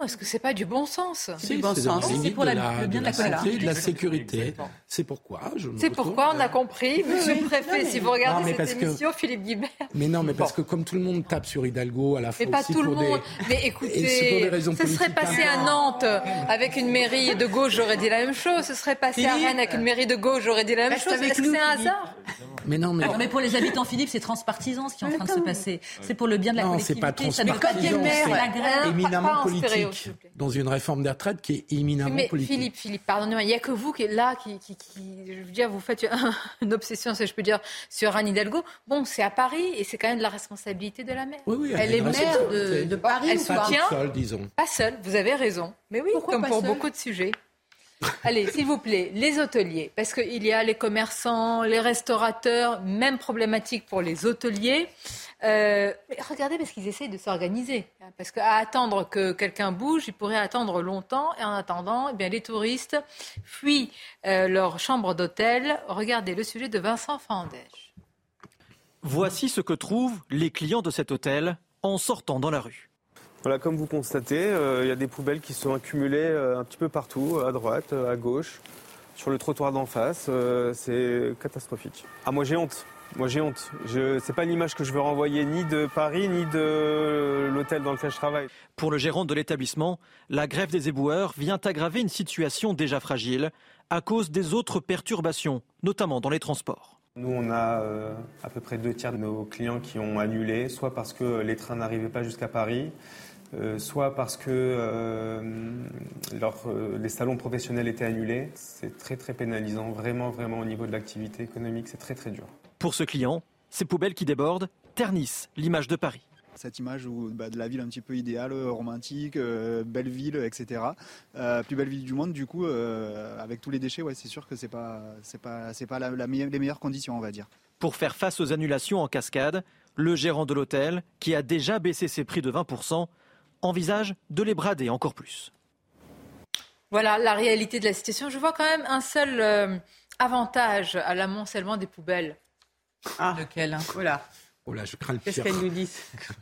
Est-ce que c'est pas du bon sens? C'est du bon sens. C'est pour le bien de la, santé, de la sécurité. C'est pourquoi je. C'est pourquoi on a compris, Monsieur le Préfet. si vous regardez cette émission, Philippe Guibert. Mais non, mais parce que comme tout le monde tape sur Hidalgo à la fois. Mais pas tout le monde. Mais écoutez, ce serait passé à Nantes avec une mairie de gauche, j'aurais dit la même chose. Ce serait passé à Rennes avec une mairie de gauche, j'aurais dit la même chose. Est-ce que c'est un hasard? Mais non, mais... mais pour les habitants, Philippe, c'est transpartisan ce qui est en train de se passer. C'est pour le bien de la non, collectivité. c'est pas transpartisan, c'est éminemment politique. Dans une réforme des retraites qui est éminemment mais politique. Philippe, Philippe, pardonnez-moi, il n'y a que vous qui êtes là, qui, qui, je veux dire, vous faites une obsession, si je peux dire, sur Anne Hidalgo. Bon, c'est à Paris et c'est quand même de la responsabilité de la maire. Oui, oui, elle, est maire de, de, Paris. Elle soutient. Pas seule, disons. Pas seule, vous avez raison. Mais oui, comme pour beaucoup de sujets. Allez, s'il vous plaît, les hôteliers, parce qu'il y a les commerçants, les restaurateurs, même problématique pour les hôteliers. Euh, regardez parce qu'ils essayent de s'organiser. Parce qu'à attendre que quelqu'un bouge, ils pourraient attendre longtemps. Et en attendant, eh bien, les touristes fuient euh, leur chambre d'hôtel. Regardez le sujet de Vincent Fandège. Voici ce que trouvent les clients de cet hôtel en sortant dans la rue. Voilà, comme vous constatez, euh, il y a des poubelles qui sont accumulées euh, un petit peu partout, à droite, à gauche, sur le trottoir d'en face. c'est catastrophique. Ah, moi j'ai honte. Moi j'ai honte. Ce n'est pas l'image que je veux renvoyer ni de Paris ni de l'hôtel dans lequel je travaille. Pour le gérant de l'établissement, la grève des éboueurs vient aggraver une situation déjà fragile à cause des autres perturbations, notamment dans les transports. Nous, on a euh, à peu près deux tiers de nos clients qui ont annulé, soit parce que les trains n'arrivaient pas jusqu'à Paris, euh, soit parce que euh, les salons professionnels étaient annulés. C'est très très pénalisant, vraiment vraiment au niveau de l'activité économique, c'est très très dur. Pour ce client, ces poubelles qui débordent ternissent l'image de Paris cette image où, bah, de la ville un petit peu idéale, romantique, belle ville, etc. plus belle ville du monde, du coup, avec tous les déchets, ouais, c'est sûr que c'est pas, c'est pas, c'est pas la, les meilleures conditions, on va dire. Pour faire face aux annulations en cascade, le gérant de l'hôtel, qui a déjà baissé ses prix de 20% envisage de les brader encore plus. Voilà la réalité de la situation. Je vois quand même un seul euh, avantage à l'amoncellement des poubelles. Ah, lequel hein Voilà. Oh là, je crains le pire. Qu'est-ce qu'elle nous dit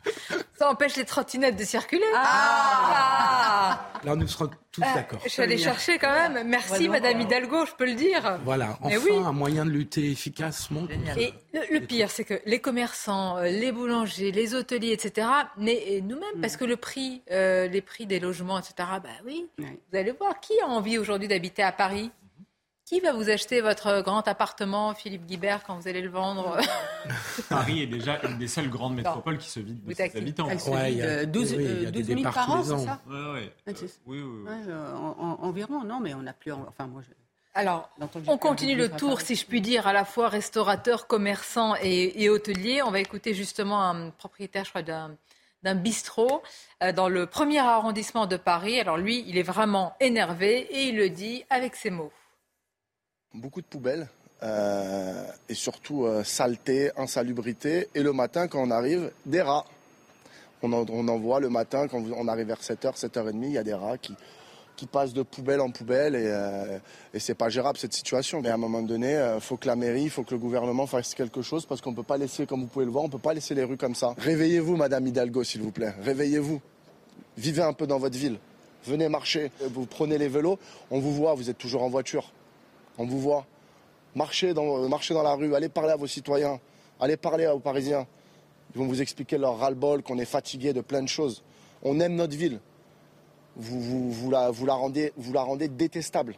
Ça empêche les trottinettes de circuler. Ah, ah Là, nous serons tous ah, d'accord. Je suis allée chercher quand même. Merci, Madame Hidalgo, je peux le dire. Voilà, enfin un moyen de lutter efficacement. Et le, pire, c'est que les commerçants, euh, les boulangers, les hôteliers, etc., mais nous-mêmes, parce que le prix, euh, les prix des logements, etc., bah oui, vous allez voir, qui a envie aujourd'hui d'habiter à Paris? Qui va vous acheter votre grand appartement, Philippe Guibert, quand vous allez le vendre? Paris est déjà une des seules grandes métropoles qui se vide de ses habitants. Elle se vide 12, 000 par an, c'est ça? Oui, oui. environ, non, mais on n'a plus... Enfin, moi, Alors, on continue le tour, si je puis dire, à la fois restaurateur, commerçant et, et hôtelier. On va écouter justement un propriétaire, je crois, d'un d'un bistrot euh, dans le premier arrondissement de Paris. Alors lui, il est vraiment énervé et il le dit avec ces mots. Beaucoup de poubelles euh, et surtout euh, saleté, insalubrité. Et le matin, quand on arrive, des rats. On en, voit le matin, quand on arrive vers 7h, 7h30, il y a des rats qui, qui passent de poubelle en poubelle et, euh, c'est pas gérable cette situation. Mais à un moment donné, il faut que la mairie, il faut que le gouvernement fasse quelque chose parce qu'on peut pas laisser, comme vous pouvez le voir, on peut pas laisser les rues comme ça. Réveillez-vous, Madame Hidalgo, s'il vous plaît. Réveillez-vous. Vivez un peu dans votre ville. Venez marcher. Vous prenez les vélos, on vous voit, vous êtes toujours en voiture. On vous voit. Marchez dans, marchez dans la rue, allez parler à vos citoyens, allez parler aux Parisiens. Ils vont vous expliquer leur ras-le-bol, qu'on est fatigué de plein de choses. On aime notre ville. Vous, vous, vous, la, vous, la rendez, vous la rendez détestable.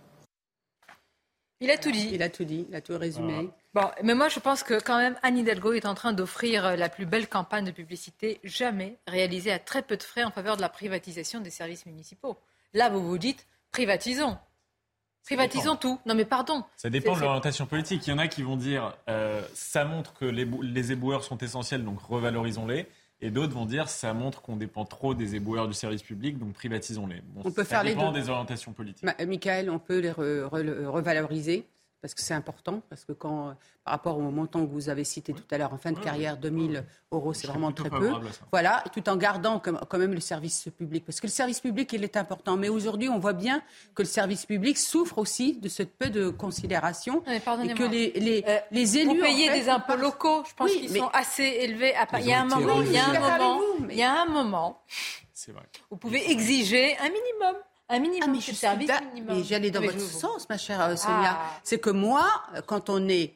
Il a tout dit. Il a tout dit, il a tout résumé. Bon, mais moi je pense que quand même Anne Hidalgo est en train d'offrir la plus belle campagne de publicité jamais réalisée à très peu de frais en faveur de la privatisation des services municipaux. Là, vous vous dites, privatisons. Privatisons tout. Non mais pardon. Ça dépend de l'orientation politique. Il y en a qui vont dire euh, ça montre que les, les éboueurs sont essentiels, donc revalorisons-les. Et d'autres vont dire ça montre qu'on dépend trop des éboueurs du service public, donc privatisons-les. on peut ça faire dépend les des orientations politiques. Michael, on peut les revaloriser parce que c'est important, parce que quand, par rapport au montant que vous avez cité tout à l'heure, en fin de carrière, 2000 euros, c'est vraiment très peu. Voilà, tout en gardant quand même le service public. Parce que le service public, il est important. Mais aujourd'hui, on voit bien que le service public souffre aussi de ce peu de considération. et que les, les, euh, les élus. Vous payez des impôts locaux, je pense qu'ils sont assez élevés. À... Il y a un moment, il y a un moment, il y a un moment. Vrai. Vous pouvez exiger un minimum. Un minimum ah, de service minimum. Mais j'allais dans votre sens, ma chère euh, Sonia. Ah. C'est que moi, quand on est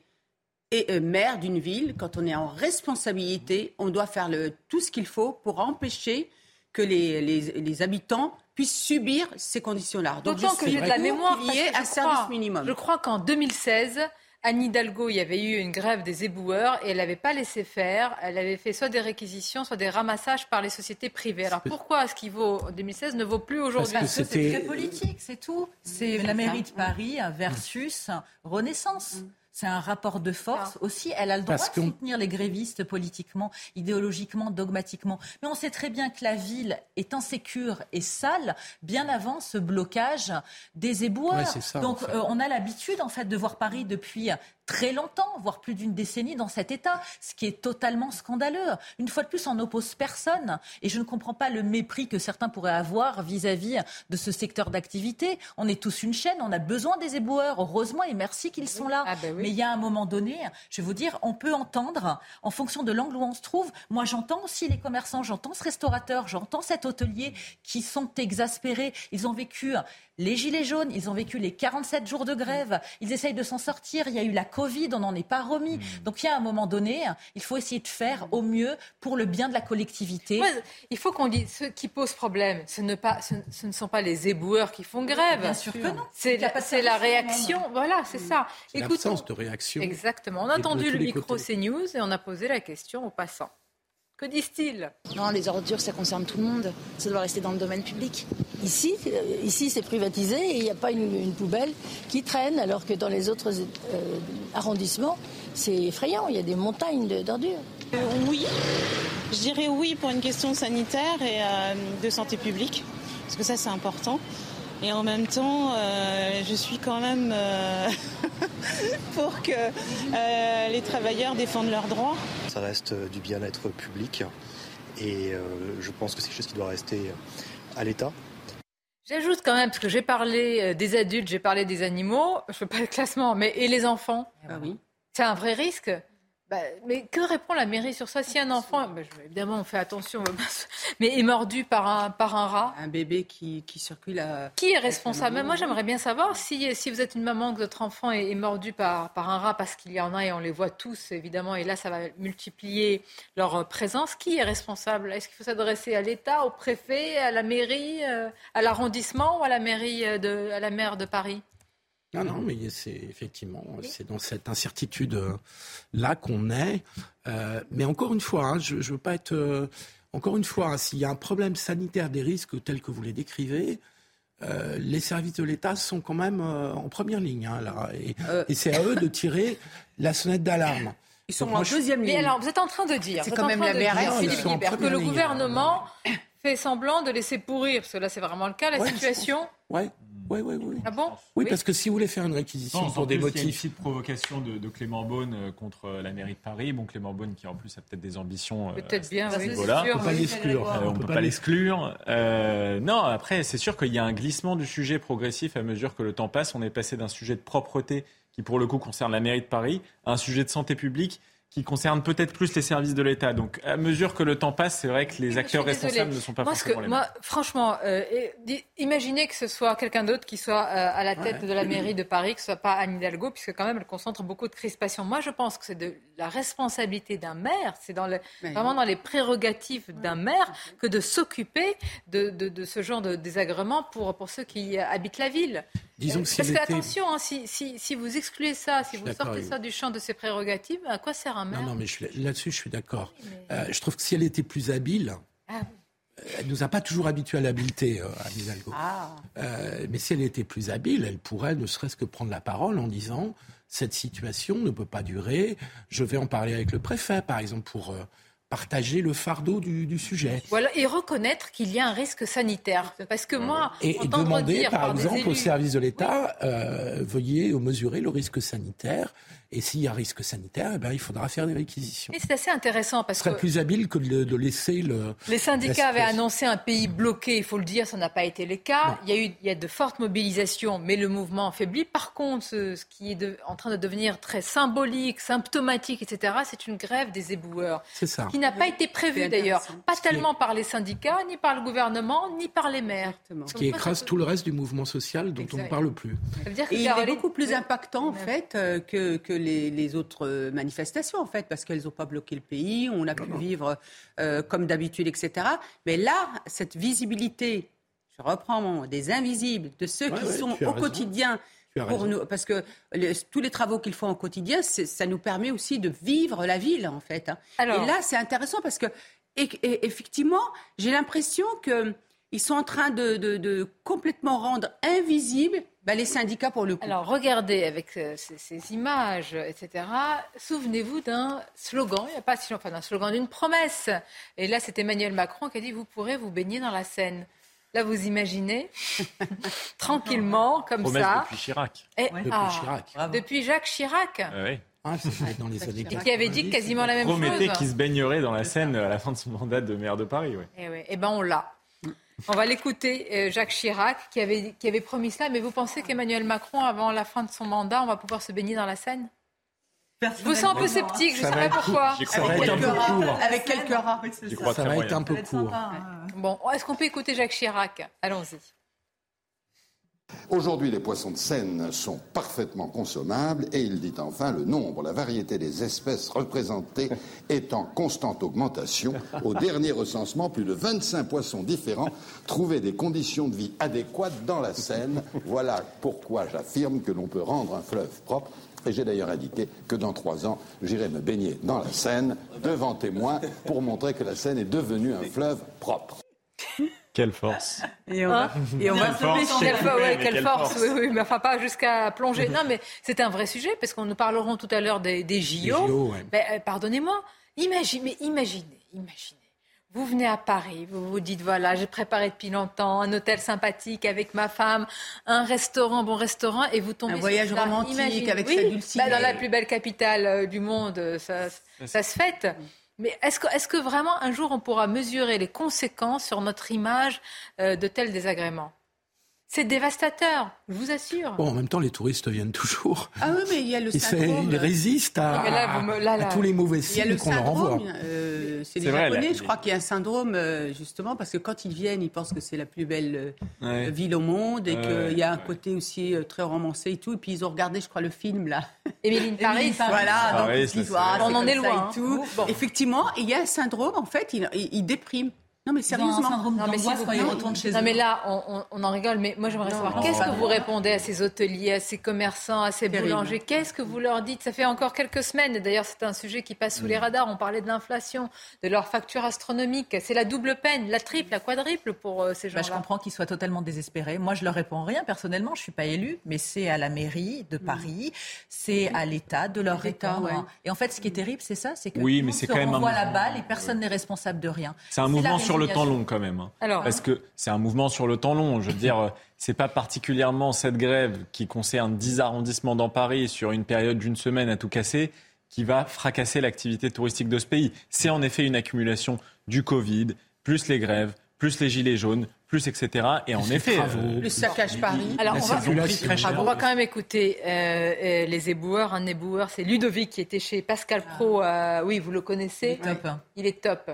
et, euh, maire d'une ville, quand on est en responsabilité, on doit faire le, tout ce qu'il faut pour empêcher que les, les, habitants puissent subir ces conditions-là. D'autant que j'ai de la mémoire. Il y ait un service minimum. Je crois qu'en 2016, Anne Hidalgo, il y avait eu une grève des éboueurs et elle n'avait pas laissé faire. Elle avait fait soit des réquisitions, soit des ramassages par les sociétés privées. Alors pourquoi ce qui vaut en 2016 ne vaut plus aujourd'hui? Parce que c'est très politique, c'est tout. C'est la mairie de Paris versus Renaissance. Mm. C'est un rapport de force aussi. Elle a le droit de soutenir les grévistes politiquement, idéologiquement, dogmatiquement. Mais on sait très bien que la ville est insécure et sale bien avant ce blocage des éboueurs. Donc euh, on a l'habitude en fait de voir Paris depuis très longtemps, voire plus d'une décennie dans cet état, ce qui est totalement scandaleux. Une fois de plus, on n'oppose personne. Et je ne comprends pas le mépris que certains pourraient avoir vis-à-vis de ce secteur d'activité. On est tous une chaîne, on a besoin des éboueurs, heureusement, et merci qu'ils sont là. Ah ben Mais il y a un moment donné, je vais vous dire, on peut entendre, en fonction de l'angle où on se trouve, moi j'entends aussi les commerçants, j'entends ce restaurateur, j'entends cet hôtelier qui sont exaspérés. Ils ont vécu les gilets jaunes, ils ont vécu les 47 jours de grève, ils essayent de s'en sortir. Il y a eu la Covid, on n'en est pas remis. Donc il y a un moment donné, il faut essayer de faire au mieux pour le bien de la collectivité. il faut qu'on dise, ce qui pose problème, ce ne, pas, ce, ne sont pas les éboueurs qui font grève. Bien sûr que non. C'est la, la, réaction. Voilà, c'est ça. L'absence de réaction. Exactement. On a entendu le micro CNews et on a posé la question aux passants. Que disent-ils? Non, les ordures, ça concerne tout le monde. Ça doit rester dans le domaine public. Ici, euh, ici c'est privatisé et il n'y a pas une, poubelle qui traîne, alors que dans les autres euh, arrondissements, c'est effrayant. Il y a des montagnes d'ordures. Euh, oui, je dirais oui pour une question sanitaire et de santé publique, parce que ça, c'est important. Et en même temps, je suis quand même pour que les travailleurs défendent leurs droits ça reste euh, du bien-être public. Et euh, je pense que c'est quelque chose qui doit rester euh, à l'État. J'ajoute quand même, parce que j'ai parlé des adultes, j'ai parlé des animaux, je ne fais pas le classement, mais et les enfants? Ah oui. C'est un vrai risque? Bah, mais que répond la mairie sur ça Si un enfant, bah, évidemment on fait attention, mais est mordu par un, par un rat. Un bébé qui, qui circule à... Qui est responsable? Moi j'aimerais bien savoir si, si vous êtes une maman, que votre enfant est, mordu par, par un rat, parce qu'il y en a et on les voit tous évidemment, et là ça va multiplier leur présence, qui est responsable? Est-ce qu'il faut s'adresser à l'État, au préfet, à la mairie, euh, à l'arrondissement ou à la mairie, euh, de, à la maire de Paris? Non, non, mais c'est effectivement, c'est dans cette incertitude-là qu'on est. Euh, mais encore une fois, hein, je ne veux pas être. Euh, encore une fois, hein, s'il y a un problème sanitaire des risques tels que vous les décrivez, euh, les services de l'État sont quand même en première ligne. Hein, là, et, c'est à eux de tirer la sonnette d'alarme. Ils sont en deuxième ligne. Mais alors, vous êtes en train de dire, c'est quand même la que le gouvernement fait semblant de laisser pourrir, parce que là c'est vraiment le cas, la situation. Ouais. Oui, oui, oui. Ah bon? Oui, parce que si vous voulez faire une réquisition pour des motifs. Il y a une de provocation de, Clément Beaune euh, contre euh, la mairie de Paris. Bon, Clément Beaune qui en plus a peut-être des ambitions. Euh, peut-être bien, oui. Voilà. On ne peut pas l'exclure. on ne peut pas l'exclure. non, après, c'est sûr qu'il y a un glissement du sujet progressif à mesure que le temps passe. On est passé d'un sujet de propreté qui, pour le coup, concerne la mairie de Paris à un sujet de santé publique qui concerne peut-être plus les services de l'État. Donc, à mesure que le temps passe, c'est vrai que les acteurs responsables ne sont pas moi, forcément les mêmes. Moi, franchement, euh, imaginez que ce soit quelqu'un d'autre qui soit euh, à la tête de la mairie de Paris, que ce soit pas Anne Hidalgo, puisque quand même, elle concentre beaucoup de crispation. Moi, je pense que c'est de la responsabilité d'un maire, c'est dans le, vraiment dans les prérogatives d'un maire que de s'occuper de, de, de, ce genre de désagréments pour, pour ceux qui habitent la ville. Disons que Parce que, attention, hein, si, si, si, vous excluez ça, si vous sortez ça du champ de ses prérogatives, à quoi sert un maire Non, non, mais là-dessus, je suis d'accord. Euh, je trouve que si elle était plus habile, ah. Elle nous a pas toujours habitués à l'habileté, euh, à Hidalgo. Ah. Euh, mais si elle était plus habile, elle pourrait ne serait-ce que prendre la parole en disant cette situation ne peut pas durer. Je vais en parler avec le préfet, par exemple, pour partager le fardeau du, sujet. Voilà, et reconnaître qu'il y a un risque sanitaire. Parce que moi, et, demander, par, exemple, au service de l'État, euh, veuillez mesurer le risque sanitaire et s'il y a risque sanitaire, eh ben, il faudra faire des réquisitions. c'est assez intéressant parce Ce serait plus habile que de, laisser le. Les syndicats avaient annoncé un pays bloqué, il faut le dire, ça n'a pas été le cas. Il y a eu il y a de fortes mobilisations, mais le mouvement affaibli. Par contre, ce, qui est en train de devenir très symbolique, symptomatique, etc., c'est une grève des éboueurs. C'est ça. Qui n'a pas été prévue d'ailleurs, pas tellement par les syndicats, ni par le gouvernement, ni par les maires. Ce qui écrase tout le reste du mouvement social dont on ne parle plus. Ça veut dire il est beaucoup plus impactant en fait euh, que, que les, autres euh, manifestations, en fait, parce qu'elles n'ont pas bloqué le pays, on a pu vivre euh, comme d'habitude, etc. Mais là, cette visibilité, je reprends des invisibles, de ceux qui sont au quotidien. Pour nous, parce que tous les travaux qu'ils font au quotidien, ça nous permet aussi de vivre la ville, en fait. Hein. Et là, c'est intéressant parce que, effectivement, j'ai l'impression qu'ils sont en train de complètement rendre invisible bah, les syndicats pour le coup. Alors regardez avec euh, ces, images, etc. Souvenez-vous d'un slogan, il n'y a pas si longtemps, d'un slogan d'une promesse. Et là, c'est Emmanuel Macron qui a dit vous pourrez vous baigner dans la Seine. Là, vous imaginez, tranquillement, comme promesse ça. Depuis Chirac. Et, depuis ah, Chirac. Depuis Jacques Chirac. Ah oui. Ah, dans les années et qui avait dit quasiment la même chose. Promettait qu'il se baignerait dans la Seine à la fin de son mandat de maire de Paris. Et, eh eh ben on l'a. On va l'écouter, euh, Jacques Chirac, qui avait, qui avait promis cela. Mais vous pensez qu'Emmanuel Macron, avant la fin de son mandat, on va pouvoir se baigner dans la Seine? Je vous sens un peu sceptique, je ne sais pas pourquoi. Un peu court. Avec quelques rats. Ça va être un peu court. Bon, est-ce qu'on peut écouter Jacques Chirac? Allons-y. Aujourd'hui, les poissons de Seine sont parfaitement consommables et il dit enfin le nombre, la variété des espèces représentées est en constante augmentation. Au dernier recensement, plus de 25 poissons différents trouvaient des conditions de vie adéquates dans la Seine. Voilà pourquoi j'affirme que l'on peut rendre un fleuve propre. Et j'ai d'ailleurs indiqué que dans trois ans, j'irai me baigner dans la Seine devant témoins pour montrer que la Seine est devenue un fleuve propre. Quelle force. Et on va, et on va Quelle force, quelle, ouais, force, force. oui, oui, mais enfin pas jusqu'à plonger. Non, mais c'est un vrai sujet parce qu'on nous parlerons tout à l'heure des, des JO. JO, ouais. Ben, euh, Pardonnez-moi, imaginez, mais imaginez, imaginez. Vous venez à Paris, vous vous dites voilà, j'ai préparé depuis longtemps un hôtel sympathique avec ma femme, un restaurant, bon restaurant, et vous tombez Un sur voyage romantique Imaginez- avec oui, sa dulcinée. ben, dans la plus belle capitale euh, du monde, euh, ça, ça se fête. Mais est-ce que, vraiment un jour on pourra mesurer les conséquences sur notre image euh, de tels désagréments? C'est dévastateur, je vous assure. Bon, en même temps, les touristes viennent toujours. Ah oui, mais il y a le Ils, syndrome. ils résistent à, là, me- là, tous les mauvais signes le qu'on leur envoie. euh, c'est les vrai, Japonais, là, je crois qu'il y a un syndrome, euh, justement, parce que quand ils viennent, ils pensent que c'est la plus belle euh, Ouais. ville au monde et qu'il y a un côté aussi très romancé et tout. Et puis ils ont regardé, je crois, le film, là. Émilie Paris. Voilà, donc Paris, ils Ah, On en est loin, Et tout. hein. Bon. Effectivement, il y a un syndrome, en fait, il, il- il déprime. Non, mais sérieusement. syndrome Non, mais quand ils retournent chez Non, eux. mais là, on, en rigole, mais moi j'aimerais savoir non, qu'est-ce que vous répondez à ces hôteliers, à ces commerçants, à ces Terrible. boulangers Qu'est-ce que vous leur dites? Ça fait encore quelques semaines, et d'ailleurs c'est un sujet qui passe Mm. sous les radars. On parlait de l'inflation, de leurs factures astronomiques. C'est la double peine, la triple, la quadruple pour euh, ces Bah, gens-là. je comprends qu'ils soient totalement désespérés. Moi, je leur réponds rien. Personnellement, je suis pas élue, mais c'est à la mairie de Paris, c'est à l'État de leur répondre. ouais. Et en fait, ce qui est terrible, c'est ça, c'est que Oui, mais c'est quand même un la balle et personne n'est responsable de rien. C'est un mouvement sur le temps long quand même. hein. Alors, Parce que c'est un mouvement sur le temps long. Je veux dire, euh, c'est pas particulièrement cette grève qui concerne 10 arrondissements dans Paris sur une période d'une semaine à tout casser qui va fracasser l'activité touristique de ce pays. C'est en effet une accumulation du Covid, plus les grèves, plus les gilets jaunes, plus etc. Et en effet, euh, Le saccage Paris. Alors, on va, circulation, très cher. on va quand même écouter euh, euh, les éboueurs. Un éboueur, c'est Ludovic qui était chez Pascal Pro. euh, oui, vous le connaissez. Il est top. Il est top.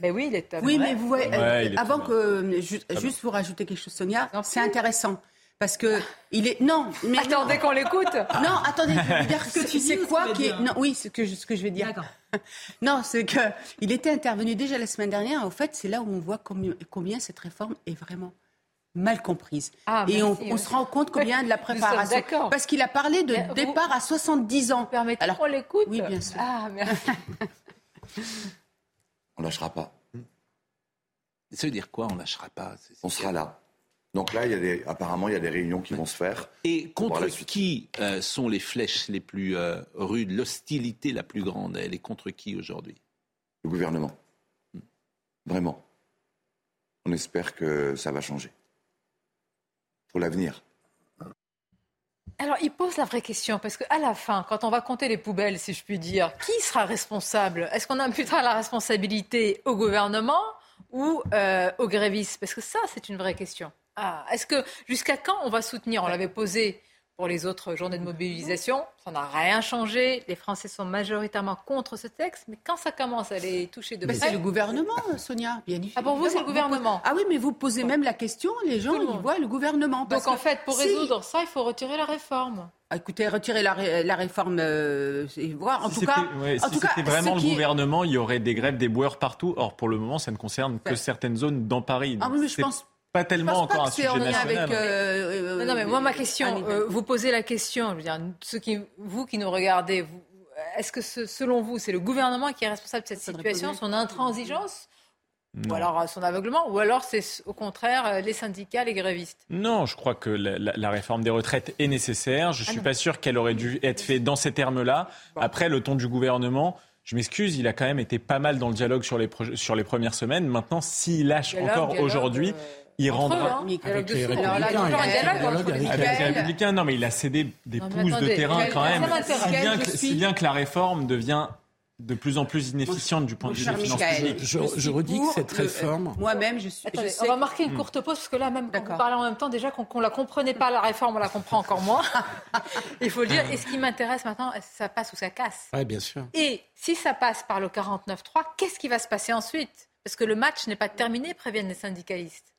Ben oui, il est top. Oui, mais vous voyez, Ouais, euh, avant que euh, ju- juste vous rajouter quelque chose, Sonia, c'est intéressant parce que il est non, mais Attendez qu'on l'écoute. Non, attendez, je vais vous dire Ce que tu ou quoi qui est non, oui, ce que je, ce que je vais dire. Non, c'est que il était intervenu déjà la semaine dernière. En fait, c'est là où on voit combien, combien cette réforme est vraiment mal comprise. Ah, et on, merci, on oui. se rend compte combien de la préparation. d'accord. Parce qu'il a parlé de Mais vous- départ à 70 ans. Permettez Alors, qu'on l'écoute. Oui, bien sûr. Ah, merci. On lâchera pas. Ça veut dire quoi On lâchera pas On sera là. Donc là, il y a des, apparemment, il y a des réunions qui vont se faire. Et contre qui euh, sont les flèches les plus euh, rudes, l'hostilité la plus grande Elle est contre qui aujourd'hui? Le gouvernement. Vraiment. On espère que ça va changer. Pour l'avenir. Alors, il pose la vraie question, parce qu'à la fin, quand on va compter les poubelles, si je puis dire, qui sera responsable? Est-ce qu'on imputera la responsabilité au gouvernement ou euh, aux grévistes? Parce que ça, c'est une vraie question. Ah, Est-ce que jusqu'à quand on va soutenir? On l'avait posé pour les autres journées de mobilisation, ça n'a rien changé. Les Français sont majoritairement contre ce texte, mais quand ça commence à les toucher de Mais près... c'est le gouvernement, Sonia, bien Ah, pour vous, c'est le gouvernement Ah oui, mais vous posez même la question, les gens, le ils voient le gouvernement. parce Donc en fait, pour si- résoudre ça, il faut retirer la réforme. Ah, Écoutez, retirer la, ré- la réforme, euh, voir. En si tout cas, c'était ouais, en si c'était vraiment le qui gouvernement, il y aurait des grèves des boueurs partout. Or, pour le moment, ça ne concerne que certaines zones dans Paris. Ah oui, mais je pense- pas je tellement encore un sujet en lien national. avec. euh, Non, non, mais moi, ma question, Anne euh, vous posez la question, je veux dire, ceux qui, vous qui nous regardez, est-ce que ce- selon vous, c'est le gouvernement qui est responsable de cette situation, son intransigeance, ou alors euh, son aveuglement, ou alors c'est au contraire euh, les syndicats, les grévistes? Non, je crois que la, la- la réforme des retraites est nécessaire. Je Ah suis non. pas sûr qu'elle aurait dû être faite dans ces termes-là. Après, le ton du gouvernement, je m'excuse, il a quand même été pas mal dans le dialogue sur les, sur les premières semaines. Maintenant, s'il lâche Dialogue, encore aujourd'hui, il eux, rendra. hein, Avec les républicains, Alors là, il a dialogue dialogue avec les Avec les Michael. républicains, non, mais il a cédé des Non, pousses de terrain quand même. Si bien, que, suis- si bien que la réforme devient de plus en plus inefficiente du point de vue des finances publiques. Je, redis que cette réforme. Moi-même, je suis. Attendez, je on va marquer une courte pause parce que là même quand vous parlez en même temps déjà qu'on qu'on la comprenait pas la réforme on la comprend encore moins. Il faut le dire. Et ce qui m'intéresse maintenant, est-ce que ça passe ou ça casse Oui, bien sûr. Et si ça passe par le 49-3, qu'est-ce qui va se passer ensuite? Parce que le match n'est pas terminé, préviennent les syndicalistes.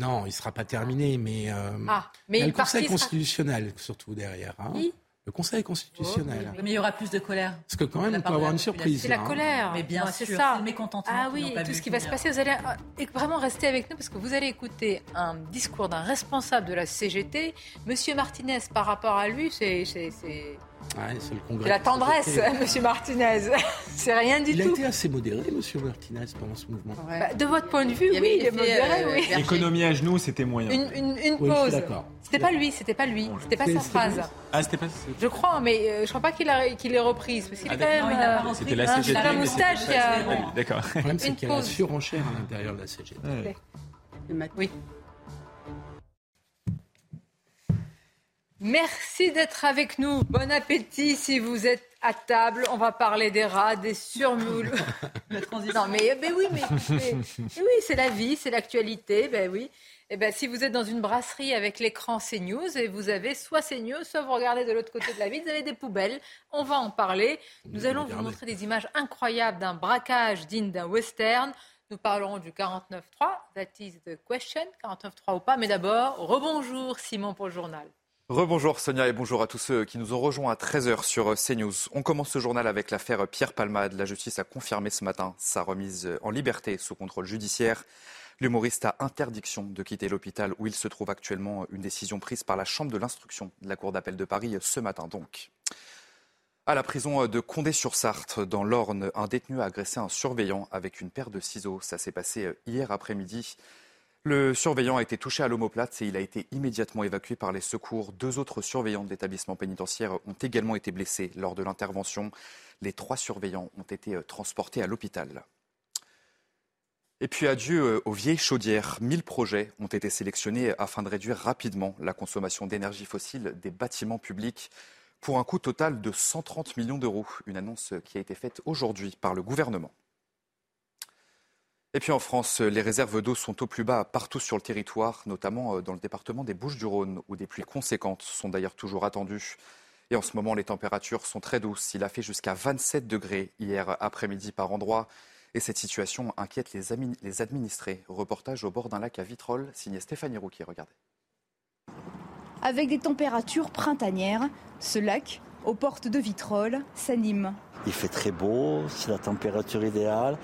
Non, il ne sera pas terminé, mais, euh, Ah, il mais y a le Conseil sera- constitutionnel surtout derrière. hein. Qui le Conseil constitutionnel. Mais il y aura plus de colère. Parce que quand même, on peut avoir une surprise. C'est la hein. colère. Mais bien sûr, ça. c'est le mécontentement Ah oui, tout ce qui va se passer, vous allez euh, vraiment rester avec nous parce que vous allez écouter un discours d'un responsable de la CGT. Monsieur Martinez, par rapport à lui, c'est c'est- c'est- Ouais, c'est le congrès. la tendresse, CGT. Monsieur Martinez. c'est rien du Il a tout. été assez modéré, monsieur Martinez, pendant ce mouvement. Bah, de votre point de vue, Il oui, il est modéré, euh, oui. L'économie à genoux, c'était moyen. Une, une- une Oui, pause. d'accord. C'était pas lui, c'était pas lui, c'était pas sa phrase. Ah, c'était pas. Je crois, mais euh, je crois pas qu'il a- qu'il l'ait reprise parce qu'il Ah, est quand même. Euh, repris. C'était la hein, CGT. c'est un moustache qui a- D'accord. Le problème, c'est qu'il y a la surenchère à l'intérieur de la CGT. Oui. Merci d'être avec nous. Bon appétit si vous êtes à table. On va parler des rats, des surmoules. La transition. Non, mais, mais oui, mais, oui, c'est la vie, c'est l'actualité. Ben oui. Et ben, si vous êtes dans une brasserie avec l'écran CNews et vous avez soit CNews, soit vous regardez de l'autre côté de la ville, vous avez des poubelles. On va en parler. Nous allons vous montrer des images incroyables d'un braquage digne d'un western. Nous parlerons du 49.3, that is the question, 49.3 ou pas. Mais d'abord, rebonjour Simon pour le journal. Rebonjour Sonia et bonjour à tous ceux qui nous ont rejoints à 13h sur CNews. On commence ce journal avec l'affaire Pierre Palmade. La justice a confirmé ce matin sa remise en liberté sous contrôle judiciaire. L'humoriste a interdiction de quitter l'hôpital où il se trouve actuellement, une décision prise par la Chambre de l'instruction de la Cour d'appel de Paris ce matin donc. À la prison de Condé-sur-Sarthe, dans l'Orne, un détenu a agressé un surveillant avec une paire de ciseaux. Ça s'est passé hier après-midi. Le surveillant a été touché à l'omoplate et il a été immédiatement évacué par les secours. Deux autres surveillants de l'établissement pénitentiaire ont également été blessés lors de l'intervention. Les trois surveillants ont été euh, transportés à l'hôpital. Et puis adieu euh, aux vieilles chaudières. 1000 projets ont été sélectionnés afin de réduire rapidement la consommation d'énergie fossile des bâtiments publics pour un coût total de 130 millions d'euros. Une annonce qui a été faite aujourd'hui par le gouvernement. Et puis en France, les réserves d'eau sont au plus bas partout sur le territoire, notamment euh, dans le département des Bouches-du-Rhône, où des pluies conséquentes sont d'ailleurs toujours attendues. Et en ce moment, les températures sont très douces. Il a fait jusqu'à 27 degrés hier après-midi par endroit. Et cette situation inquiète les, administrés. Reportage au bord d'un lac à Vitrolles, signé Stéphanie Rouquier. Regardez. Avec des températures printanières, ce lac, aux portes de Vitrolles, s'anime. Il fait très beau, c'est la température idéale.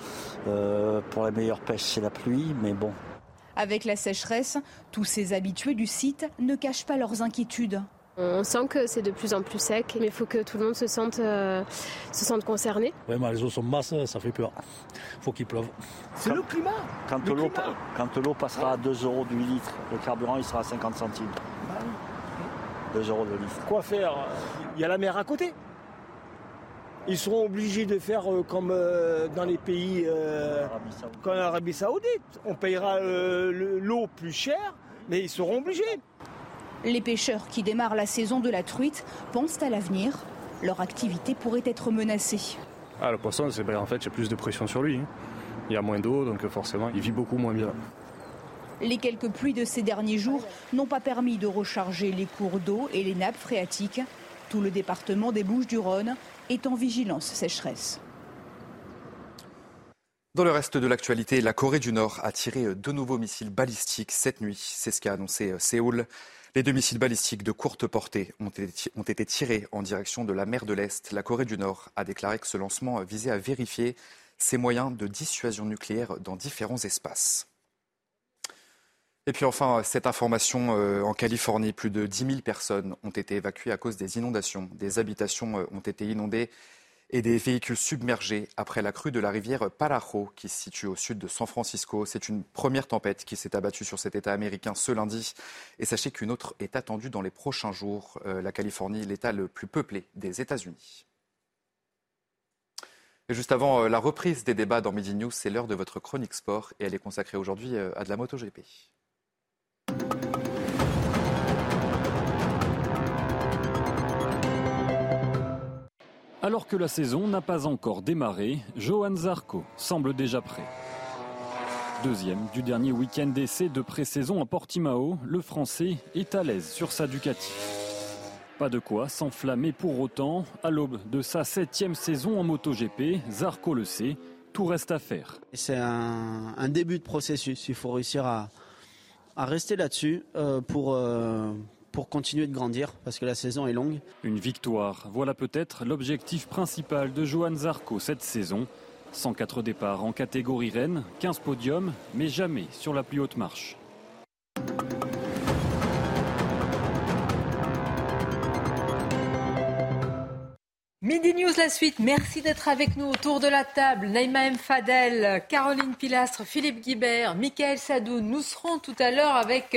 Euh, pour la meilleure pêche, c'est la pluie, mais bon. Avec la sécheresse, tous ces habitués du site ne cachent pas leurs inquiétudes. On sent que c'est de plus en plus sec, mais il faut que tout le monde se sente, euh, se sente concerné. Vraiment, les eaux sont basses, ça fait peur. faut qu'il pleuve. C'est le climat. Quand Le l'eau, climat. quand l'eau passera à 2 euros du litre, le carburant il sera à 50 centimes. 2 euros le litre. Quoi faire? Il y a la mer à côté. Ils seront obligés de faire euh, comme euh, dans les pays euh, comme l'Arabie Saoudite. On payera euh, le- l'eau plus cher, mais ils seront obligés. Les pêcheurs qui démarrent la saison de la truite pensent à l'avenir. Leur activité pourrait être menacée. Ah, le poisson, c'est ben, en fait, j'ai plus de pression sur lui. hein. Il y a moins d'eau, donc forcément, il vit beaucoup moins bien. Les quelques pluies de ces derniers jours n'ont pas permis de recharger les cours d'eau et les nappes phréatiques. Tout le département des Bouches-du-Rhône est en vigilance sécheresse. Dans le reste de l'actualité, la Corée du Nord a tiré deux nouveaux missiles balistiques cette nuit. C'est ce qu'a annoncé euh, Séoul. Les deux missiles balistiques de courte portée ont été tirés en direction de la mer de l'Est. La Corée du Nord a déclaré que ce lancement visait à vérifier ses moyens de dissuasion nucléaire dans différents espaces. Et puis enfin, cette information euh, en Californie, plus de 10 000 personnes ont été évacuées à cause des inondations. Des habitations euh, ont été inondées et des véhicules submergés après la crue de la rivière Parajo qui se situe au sud de San Francisco. C'est une première tempête qui s'est abattue sur cet État américain ce lundi. Et sachez qu'une autre est attendue dans les prochains jours. Euh, la Californie, l'État le plus peuplé des États-Unis. Et juste avant euh, la reprise des débats dans Midi News, c'est l'heure de votre chronique sport et elle est consacrée aujourd'hui euh, à de la MotoGP. Alors que la saison n'a pas encore démarré, Johan Zarco semble déjà prêt. Deuxième du dernier week-end d'essai de pré-saison à Portimao, le Français est à l'aise sur sa Ducati. Pas de quoi s'enflammer pour autant. À l'aube de sa septième saison en MotoGP, Zarco le sait, tout reste à faire. C'est un, début de processus. Il faut réussir à, à rester là-dessus euh, pour, euh, pour continuer de grandir parce que la saison est longue. Une victoire, voilà peut-être l'objectif principal de Johan Zarco cette saison. 104 départs en catégorie Rennes, 15 podiums, mais jamais sur la plus haute marche. Midi News, la suite. Merci d'être avec nous autour de la table. Naïma M. Fadel, Caroline Pilastre, Philippe Guibert, Michael Sadou. Nous serons tout à l'heure avec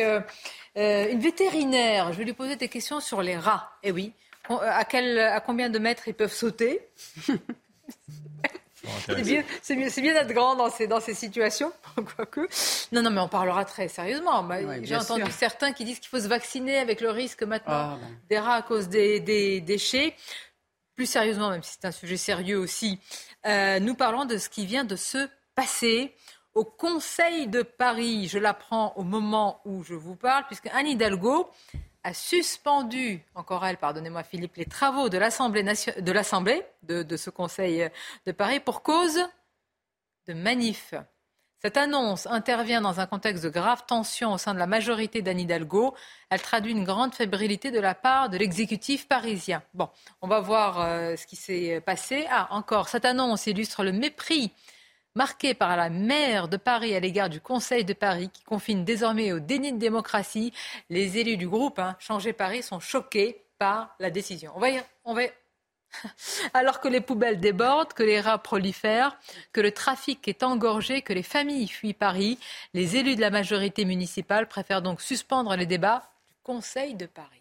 euh, euh, une vétérinaire. Je vais lui poser des questions sur les rats. Eh oui. À, quel, à combien de mètres ils peuvent sauter C'est bien, c'est bien, c'est bien d'être grand dans ces, dans ces situations, quoique. Non, non, mais on parlera très sérieusement. Bah, Ouais, J'ai entendu sûr. certains qui disent qu'il faut se vacciner avec le risque maintenant Ah, ben. des rats à cause des, des déchets. Plus sérieusement, même si c'est un sujet sérieux aussi, euh, nous parlons de ce qui vient de se passer au Conseil de Paris. Je l'apprends au moment où je vous parle, puisque Anne Hidalgo a suspendu, encore elle, pardonnez-moi Philippe, les travaux de l'Assemblée de, ce Conseil de Paris pour cause de manifs. Cette annonce intervient dans un contexte de grave tension au sein de la majorité d'Anne Hidalgo. Elle traduit une grande fébrilité de la part de l'exécutif parisien. Bon, on va voir euh, ce qui s'est passé. Ah, encore, cette annonce illustre le mépris marqué par la maire de Paris à l'égard du Conseil de Paris, qui confine désormais au déni de démocratie. Les élus du groupe hein, Changer Paris sont choqués par la décision. On va alors que les poubelles débordent, que les rats prolifèrent, que le trafic est engorgé, que les familles fuient Paris, les élus de la majorité municipale préfèrent donc suspendre les débats du Conseil de Paris.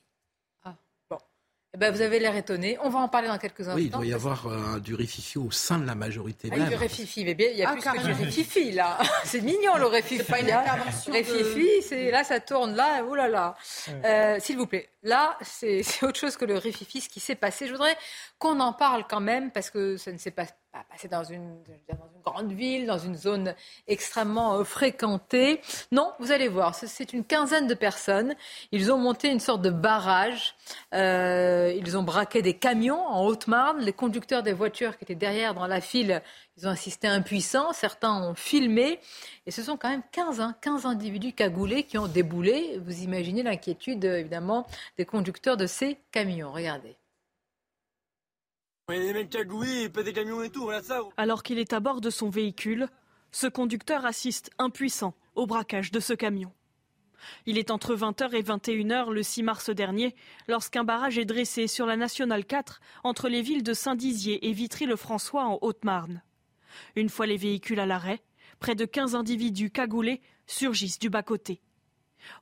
Ah. Eh ben, vous avez l'air étonné. On va en parler dans quelques instants. Oui, il doit y avoir euh, du réfifi au sein de la majorité Ah, même. du réfifi, mais bien, il y a Ah, plus que du carrément. réfifi là. C'est mignon le réfifi. C'est pas une hein. intervention de- Réfifi, c'est là ça tourne là, oh là là. Euh, S'il vous plaît, là c'est c'est autre chose que le réfifi, ce qui s'est passé. Je voudrais qu'on en parle quand même parce que ça ne s'est pas, pas passé dans une, dans une grande ville, dans une zone extrêmement euh, fréquentée. Non, vous allez voir, c'est- une quinzaine de personnes. Ils ont monté une sorte de barrage. Euh, ils ont braqué des camions en Haute-Marne. Les conducteurs des voitures qui étaient derrière dans la file, ils ont assisté impuissants. Certains ont filmé. Et ce sont quand même 15, hein, 15 individus cagoulés qui ont déboulé. Vous imaginez l'inquiétude, euh, évidemment, des conducteurs de ces camions. Regardez. Alors qu'il est à bord de son véhicule, ce conducteur assiste impuissant au braquage de ce camion. Il est entre 20h et 21h le 6 mars dernier, lorsqu'un barrage est dressé sur la nationale 4 entre les villes de Saint-Dizier et Vitry-le-François en Haute-Marne. Une fois les véhicules à l'arrêt, près de 15 individus cagoulés surgissent du bas-côté.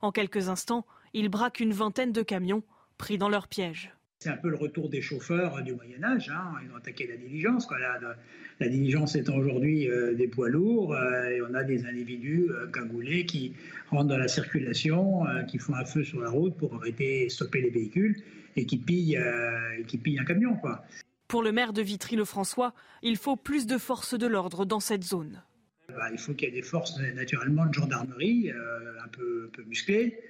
En quelques instants, ils braquent une vingtaine de camions pris dans leur piège. C'est un peu le retour des chauffeurs du Moyen Âge. hein. Ils ont attaqué la diligence. quoi. La, la- la diligence étant aujourd'hui euh, des poids lourds, euh, et on a des individus euh, cagoulés qui rentrent dans la circulation, euh, qui font un feu sur la route pour arrêter, stopper les véhicules et qui pillent, euh, qui pillent un camion. Quoi. Pour le maire de Vitry-le-François, il faut plus de forces de l'ordre dans cette zone. Bah, il faut qu'il y ait des forces naturellement de gendarmerie euh, un, peu, un peu musclées, euh,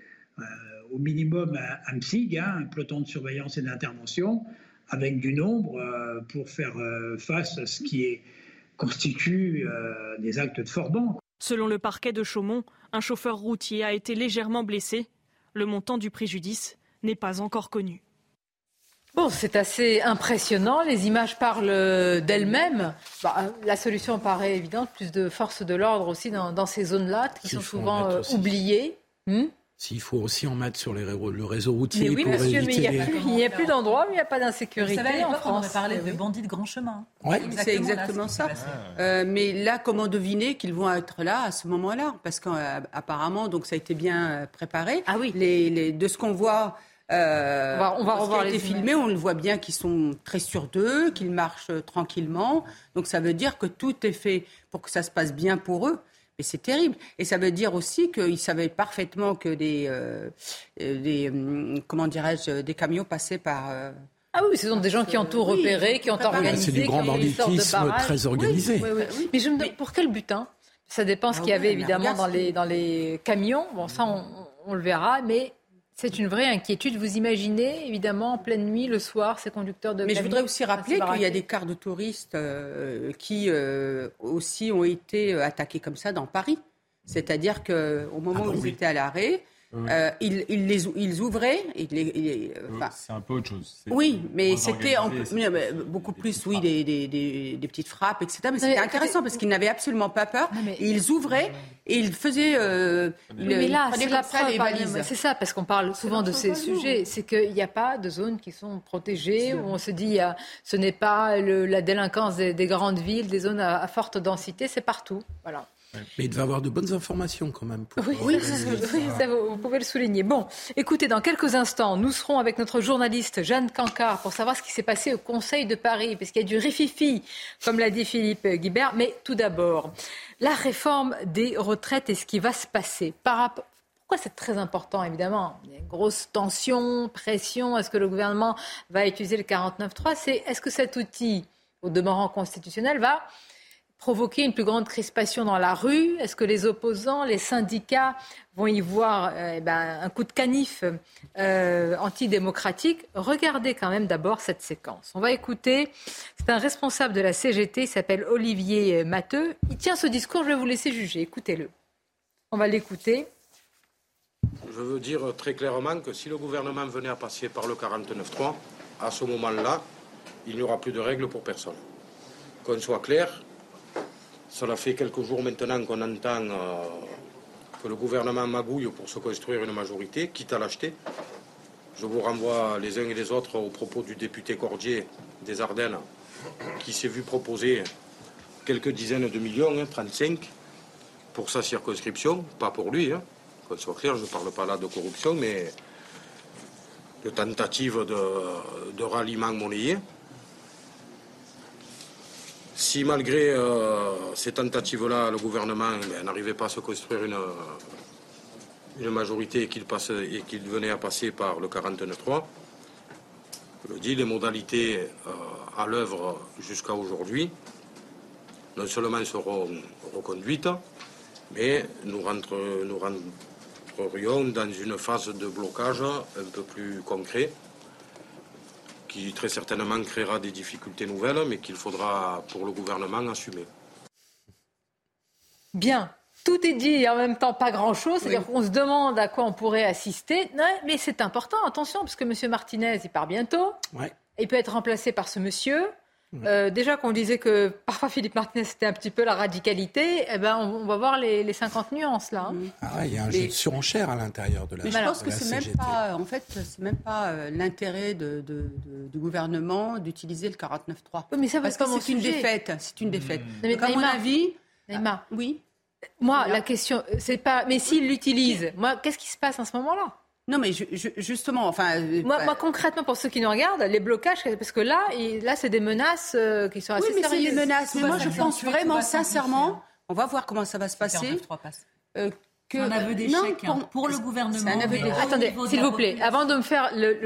au minimum un, un PSIG, hein, un peloton de surveillance et d'intervention, avec du nombre euh, pour faire euh, face à ce qui est, constitue euh, des actes de forbans. Selon le parquet de Chaumont, un chauffeur routier a été légèrement blessé. Le montant du préjudice n'est pas encore connu. Bon, c'est assez impressionnant. Les images parlent euh, d'elles-mêmes. Bah, la solution paraît évidente. Plus de forces de l'ordre aussi dans, dans ces zones-là, qui sont souvent euh, oubliées. Hmm S'il faut aussi en mettre sur les ré- le réseau routier mais oui, pour monsieur, mais il éviter n'y a, les- plus- il y a plus d'endroits où il n'y a pas Vous d'insécurité savez, à en l'époque, on France. aurait parlé de bandits de grand chemin. Ouais. C'est exactement ça. Euh, mais là, comment deviner qu'ils vont être là à ce moment-là? Parce qu'apparemment, donc ça a été bien euh, préparé. Ah oui. Les, les- de ce qu'on voit. euh, On va- on va revoir a été les filmé, images. on le voit bien qu'ils sont très sûrs d'eux, qu'ils marchent euh, tranquillement. Donc ça veut dire que tout est fait pour que ça se passe bien pour eux. Mais c'est terrible. Et ça veut dire aussi qu'ils savaient parfaitement que des, euh, euh, des hum, comment dirais-je, des camions passaient par. euh, Ah oui, ce sont des gens qui ont tout Oui, repéré, qui ont organisé. C'est du grand banditisme très organisé. Oui, oui, oui. Mais je me demande pour quel but hein? Ça dépend ce Ah qu'il y avait évidemment regarde dans les, dans les camions. Bon, ça, on, on le verra. Mais c'est une vraie inquiétude. Vous imaginez, évidemment, en pleine nuit, le soir, ces conducteurs de Mais je voudrais aussi rappeler qu'il y a des cars de touristes euh, qui euh, aussi ont été euh, attaqués comme ça dans Paris. C'est-à-dire qu'au moment où ils étaient à l'arrêt, euh, ils, ils les, ils ouvraient. Ils les- ils- euh, enfin, C'est un peu autre chose. Oui, mais c'était beaucoup plus, oui, des, des, des, des petites frappes, etc. Mais mais c'était intéressant parce qu'ils n'avaient absolument pas peur. Ils ouvraient et ils faisaient. euh, ils, Oui, mais ils là, c'est la preuve. les pardonnez-moi. valises. C'est ça, parce qu'on parle souvent de ces sujets. C'est qu'il n'y a pas de zones qui sont protégées, où on se dit ce n'est pas le- la délinquance des, des grandes villes, des zones à, à forte densité, c'est partout. Voilà. Mais il devait avoir de bonnes informations quand même. Pour Oui, ça, vous vous pouvez le souligner. Bon, écoutez, dans quelques instants, nous serons avec notre journaliste Jeanne Cancard pour savoir ce qui s'est passé au Conseil de Paris, parce qu'il y a du rififi, comme l'a dit Philippe Guibert. Mais tout d'abord, la réforme des retraites et ce qui va se passer par rapport. Pourquoi c'est très important, évidemment? Il y a une grosse tension, pression. Est-ce que le gouvernement va utiliser le 49.3 C'est est-ce que cet outil, au demeurant constitutionnel, va provoquer une plus grande crispation dans la rue? Est-ce que les opposants, les syndicats vont y voir euh, eh ben, un coup de canif euh, antidémocratique? Regardez quand même d'abord cette séquence. On va écouter, c'est un responsable de la CGT, il s'appelle Olivier Matteux. Il tient ce discours, je vais vous laisser juger. Écoutez-le. On va l'écouter. Je veux dire très clairement que si le gouvernement venait à passer par le 49.3, à ce moment-là, il n'y aura plus de règles pour personne. Qu'on soit clair, cela fait quelques jours maintenant qu'on entend euh, que le gouvernement magouille pour se construire une majorité, quitte à l'acheter. Je vous renvoie les uns et les autres au propos du député Cordier des Ardennes, qui s'est vu proposer quelques dizaines de millions, hein, 35, pour sa circonscription, pas pour lui. Hein. Qu'on soit clair, je ne parle pas là de corruption, mais de tentative de, de ralliement monnayé. Si malgré euh, ces tentatives-là, le gouvernement ben, n'arrivait pas à se construire une, majorité et qu'il passe- et qu'il venait à passer par le 49.3, je le dis, les modalités euh, à l'œuvre jusqu'à aujourd'hui non seulement seront reconduites, mais nous, rentre- nous rentrerions dans une phase de blocage un peu plus concret qui très certainement créera des difficultés nouvelles, mais qu'il faudra pour le gouvernement assumer. Bien. Tout est dit et en même temps pas grand-chose. C'est-à-dire qu'on se demande à quoi on pourrait assister. Mais c'est important, attention, parce que M. Martinez, il part bientôt. Ouais. Il peut être remplacé par ce monsieur. Euh, déjà qu'on disait que parfois Philippe Martinez c'était un petit peu la radicalité, eh ben on, on va voir les, les 50 nuances là. hein. Ah il y a un jeu de surenchère à l'intérieur de la Mais je pense que c'est même pas, en fait, c'est même pas euh, l'intérêt de, de- de- du gouvernement d'utiliser le 49.3. Oui, mais ça, Parce que c'est une défaite, c'est une défaite. mais Donc, à mon Naïma, avis, Naïma, oui. moi la question c'est pas, mais s'il l'utilise, moi qu'est-ce qui se passe en ce moment-là? Non, mais je- je- justement, enfin, euh, moi, bah, moi, concrètement, pour ceux qui nous regardent, les blocages, parce que là, là, c'est des menaces euh, qui sont assez oui, mais c'est sérieuses. des menaces. Mais moi, je pense vraiment, sincèrement, on va voir comment ça va se passer. 49.3 passe. euh, que- C'est un aveu d'échec, Non, hein, pour le gouvernement, C'est un aveu Attendez, s'il vous plaît, avant de me faire le,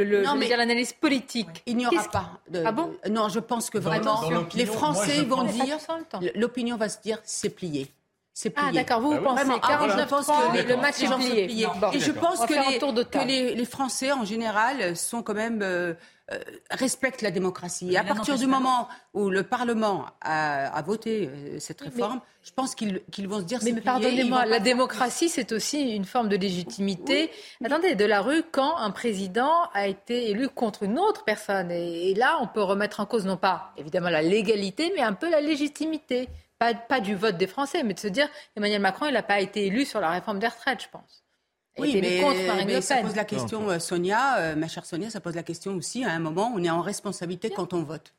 l'analyse politique. Il n'y aura pas de. Ah bon? Non, je pense que Dans- vraiment, dans les Français vont dire. L'opinion va se dire, c'est plié. C'est plié. Ah, d'accord, vous, vous pensez Vraiment, ah, 49 je pense que le match les est plié. Et je pense que, les, tour de que les, les Français, en général, sont quand même. euh, euh, respectent la démocratie. Et à partir du moment où le Parlement a, a voté euh, cette réforme, je pense qu'ils qu'ils vont se dire Mais, c'est mais pardonnez-moi, la pas- démocratie, c'est aussi une forme de légitimité. Attendez, de la rue, quand un président a été élu contre une autre personne. Et, et là, on peut remettre en cause, non pas évidemment la légalité, mais un peu la légitimité. Pas, pas du vote des Français, mais de se dire, Emmanuel Macron, il n'a pas été élu sur la réforme des retraites, je pense. Oui, mais, contre Marine mais ça pose la question, euh, Sonia, euh, ma chère Sonia, ça pose la question aussi, à un moment, on est en responsabilité quand on vote.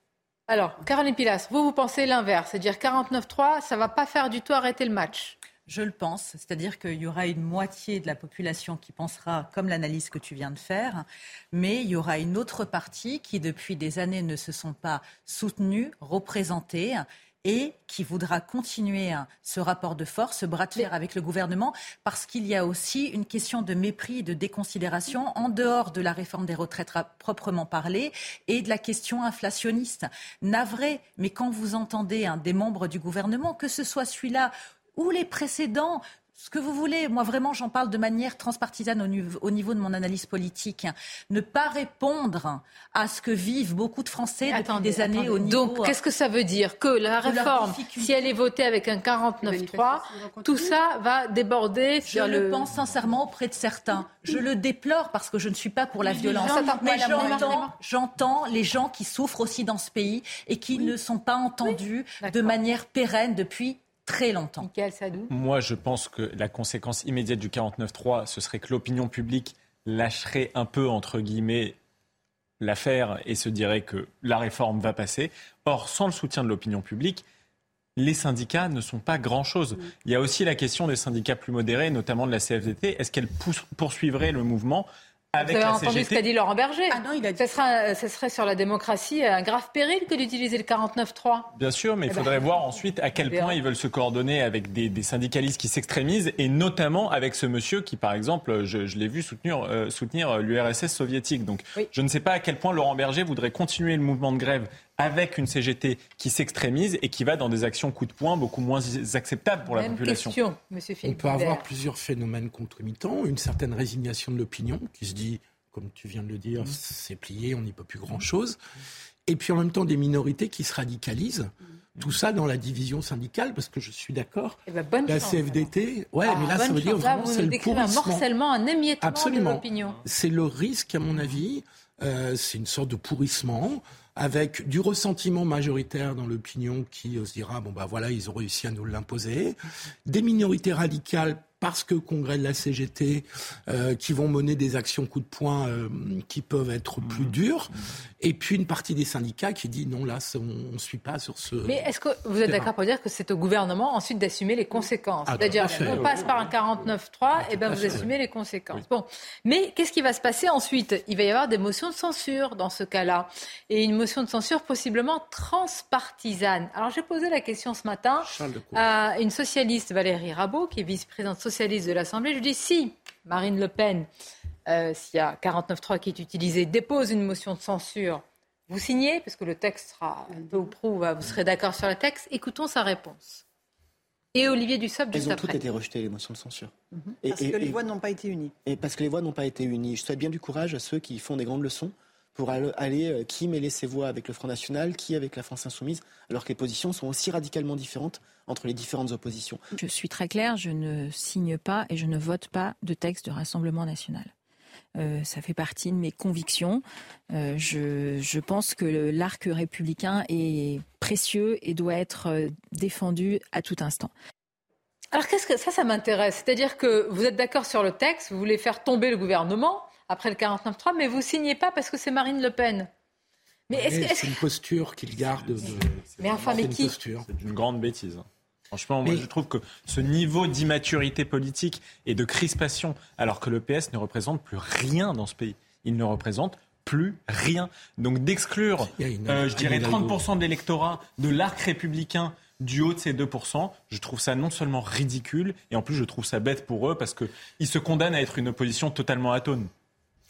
Alors, Caroline Pilas, vous, vous pensez l'inverse, c'est-à-dire 49-3, ça va pas faire du tout arrêter le match? Je le pense, c'est-à-dire qu'il y aura une moitié de la population qui pensera comme l'analyse que tu viens de faire, mais il y aura une autre partie qui, depuis des années, ne se sont pas soutenues, représentées et qui voudra continuer hein, ce rapport de force, ce bras de fer avec le gouvernement, parce qu'il y a aussi une question de mépris et de déconsidération en dehors de la réforme des retraites à proprement parler et de la question inflationniste. Navré, mais quand vous entendez hein, des membres du gouvernement, que ce soit celui-là ou les précédents, ce que vous voulez. Moi, vraiment, j'en parle de manière transpartisane au niveau, au niveau, de mon analyse politique. Ne pas répondre à ce que vivent beaucoup de Français depuis des années au niveau. Donc, qu'est-ce que ça veut dire Que la réforme, si elle est votée avec un 49-3, tout ça va déborder Je le... pense sincèrement auprès de certains. Je le déplore parce que je ne suis pas pour la violence. Mais j'entends les gens qui souffrent aussi dans ce pays et qui ne sont pas entendus de manière pérenne depuis très longtemps. Moi, je pense que la conséquence immédiate du 49-3, ce serait que l'opinion publique lâcherait un peu, entre guillemets, l'affaire et se dirait que la réforme va passer. Or, sans le soutien de l'opinion publique, les syndicats ne sont pas grand-chose. Il y a aussi la question des syndicats plus modérés, notamment de la CFDT. Est-ce qu'elle poursuivrait le mouvement avec Vous avez entendu ce qu'a dit Laurent Berger ah non, il a dit... ce, serait sur la démocratie un grave péril que d'utiliser le 49-3. Bien sûr, mais il eh ben, faudrait voir ensuite à quel point ils veulent se coordonner avec des, syndicalistes qui s'extrémisent, et notamment avec ce monsieur qui, par exemple, je, l'ai vu soutenir, euh, soutenir l'URSS soviétique. Donc je ne sais pas à quel point Laurent Berger voudrait continuer le mouvement de grève avec une CGT qui s'extrémise et qui va dans des actions coup de poing beaucoup moins acceptables pour la population. Question, Monsieur On peut avoir plusieurs phénomènes concomitants. Une certaine résignation de l'opinion qui se dit, comme tu viens de le dire, c'est plié, on n'y peut plus grand-chose. Et puis en même temps des minorités qui se radicalisent. Tout ça dans la division syndicale, parce que je suis d'accord. Eh ben, la CFDT, ouais, mais là, ça veut dire vraiment c'est le pourrissement. un morcellement, un émiettement Absolument. de l'opinion. C'est le risque, à mon avis. Euh, c'est une sorte de pourrissement avec du ressentiment majoritaire dans l'opinion qui euh, se dira bon bah voilà ils ont réussi à nous l'imposer, des minorités radicales parce que congrès de la CGT euh, qui vont mener des actions coup de poing euh, qui peuvent être plus dures, et puis une partie des syndicats qui dit non là on ne suit pas sur ce. Mais est-ce que vous êtes d'accord pour dire que c'est au gouvernement ensuite d'assumer les conséquences ah, C'est-à-dire on passe par un 49-3, ah, et ben vous assumez les conséquences. Bon, mais qu'est-ce qui va se passer ensuite? Il va y avoir des motions de censure dans ce cas-là, et une motion de censure possiblement transpartisane. Alors j'ai posé la question ce matin à une socialiste Valérie Rabault, qui est vice-présidente socialiste de l'Assemblée. Je lui dis si Marine Le Pen, euh, s'il y a 49.3 qui est utilisé, dépose une motion de censure, vous signez Parce que le texte sera peu ou prou, vous serez d'accord sur le texte. Écoutons sa réponse. Et Olivier Dussopt, juste Elles ont toutes été rejetées, les motions de censure. Mhm. et, parce que les voix n'ont pas été unies. Et parce que les voix n'ont pas été unies. Je souhaite bien du courage à ceux qui font des grandes leçons pour aller, euh, qui mêler ses voix avec le Front National, qui avec la France Insoumise, alors que les positions sont aussi radicalement différentes entre les différentes oppositions. Je suis très claire, je ne signe pas et je ne vote pas de texte de Rassemblement national. Euh, ça fait partie de mes convictions. Euh, je, je, pense que l'arc républicain est précieux et doit être défendu à tout instant. Alors qu'est-ce que ça, ça m'intéresse. C'est-à-dire que vous êtes d'accord sur le texte, vous voulez faire tomber le gouvernement, après le 49-3, mais vous signez pas parce que c'est Marine Le Pen. Mais est-ce c'est une posture qu'il garde. De... Mais enfin, mais qui C'est une grande bêtise. Franchement, moi, je trouve que ce niveau d'immaturité politique et de crispation, alors que le PS ne représente plus rien dans ce pays, il ne représente plus rien. Donc d'exclure, euh, je dirais, 30% de l'électorat de l'arc républicain du haut de ces 2%, je trouve ça non seulement ridicule, et en plus je trouve ça bête pour eux parce qu'ils se condamnent à être une opposition totalement atone.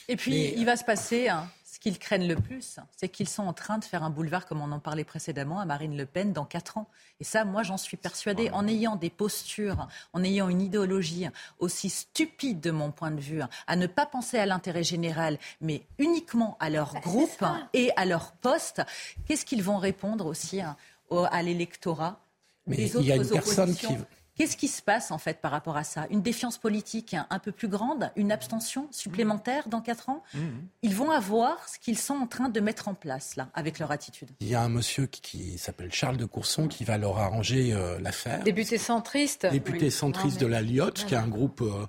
Et puis, il va se passer hein, ce qu'ils craignent le plus, c'est qu'ils sont en train de faire un boulevard, comme on en parlait précédemment, à Marine Le Pen dans 4 ans. Et ça, moi, j'en suis persuadée. En ayant des postures, en ayant une idéologie aussi stupide de mon point de vue, à ne pas penser à l'intérêt général, mais uniquement à leur bah, groupe et à leur poste, qu'est-ce qu'ils vont répondre aussi hein, à l'électorat mais il y a une personne qui, Qu'est-ce qui se passe en fait par rapport à ça? Une défiance politique un peu plus grande, une abstention supplémentaire dans 4 ans? Mmh. Ils vont avoir ce qu'ils sont en train de mettre en place là, avec leur attitude? Il y a un monsieur qui, s'appelle Charles de Courson qui va leur arranger euh, l'affaire. Député centriste. Député centriste de la Lyotte, qui est un groupe euh,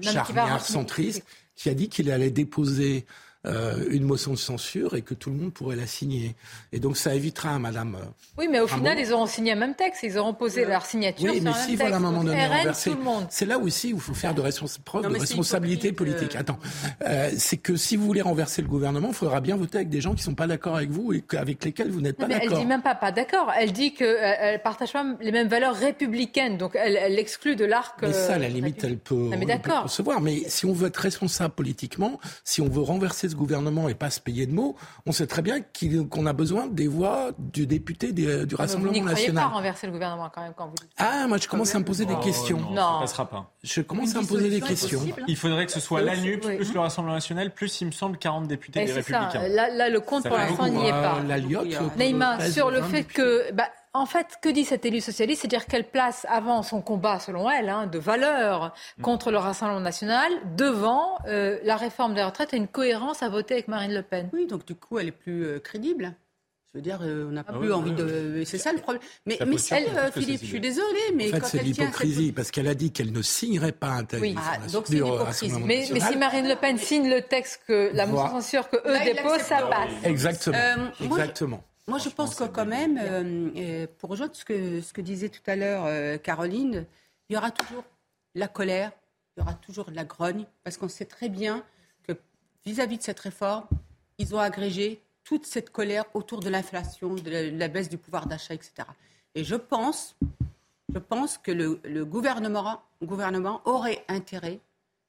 charnière centriste, qui a dit qu'il allait déposer euh, une motion de censure et que tout le monde pourrait la signer. Et donc ça évitera à Madame. Euh, oui, mais au final, ils auront signé un même texte, ils auront posé leur signature. Oui, mais si voilà, à un moment donné renverser, c'est là aussi où il faut faire de preuve de responsabilité politique. Euh, Attends, c'est que si vous voulez renverser le gouvernement, il faudra bien voter avec des gens qui ne sont pas d'accord avec vous et avec lesquels vous n'êtes pas d'accord. Elle dit même pas pas d'accord. Elle dit qu'elle ne partage pas les mêmes valeurs républicaines, donc elle, elle exclut de l'arc. Mais ça, à la limite, elle peut, ah, mais recevoir. Mais si on veut être responsable politiquement, si on veut renverser ce gouvernement et pas se payer de mots, on sait très bien qu'on a besoin des voix du député du Rassemblement national. Vous n'y pas renverser le gouvernement quand même quand vous dites Ah, moi je commence à me poser des questions. Non, ça ne passera pas. Je commence à me poser des questions. Il faudrait que ce soit la NUP plus le Rassemblement national plus, il me semble, 40 députés des Républicains. Là, là, le compte pour l'instant n'y est pas. La Neymar, sur le fait que... Bah, en fait, que dit cette élue socialiste C'est-à-dire qu'elle place avant son combat, selon elle, hein, de valeur contre le Rassemblement national, devant euh, la réforme des retraites et une cohérence à voter avec Marine Le Pen. Oui, donc du coup, elle est plus euh, crédible. Je veux dire, euh, on n'a ah plus envie de. C'est ça le problème. Mais, mais elle, Philippe, je suis désolée, mais en fait, c'est l'hypocrisie parce qu'elle a dit qu'elle ne signerait pas un texte. Oui, ah, donc c'est l'hypocrisie. Mais, mais, si Marine Le Pen signe le texte que la motion censure que eux déposent, ça passe. Exactement. Exactement. Moi, je pense que quand même, euh, euh, pour rejoindre ce que, ce que disait tout à l'heure euh, Caroline, il y aura toujours la colère, il y aura toujours de la grogne, parce qu'on sait très bien que vis-à-vis de cette réforme, ils ont agrégé toute cette colère autour de l'inflation, de, la baisse du pouvoir d'achat, etc. Et je pense, je pense que le, le gouvernement, gouvernement aurait intérêt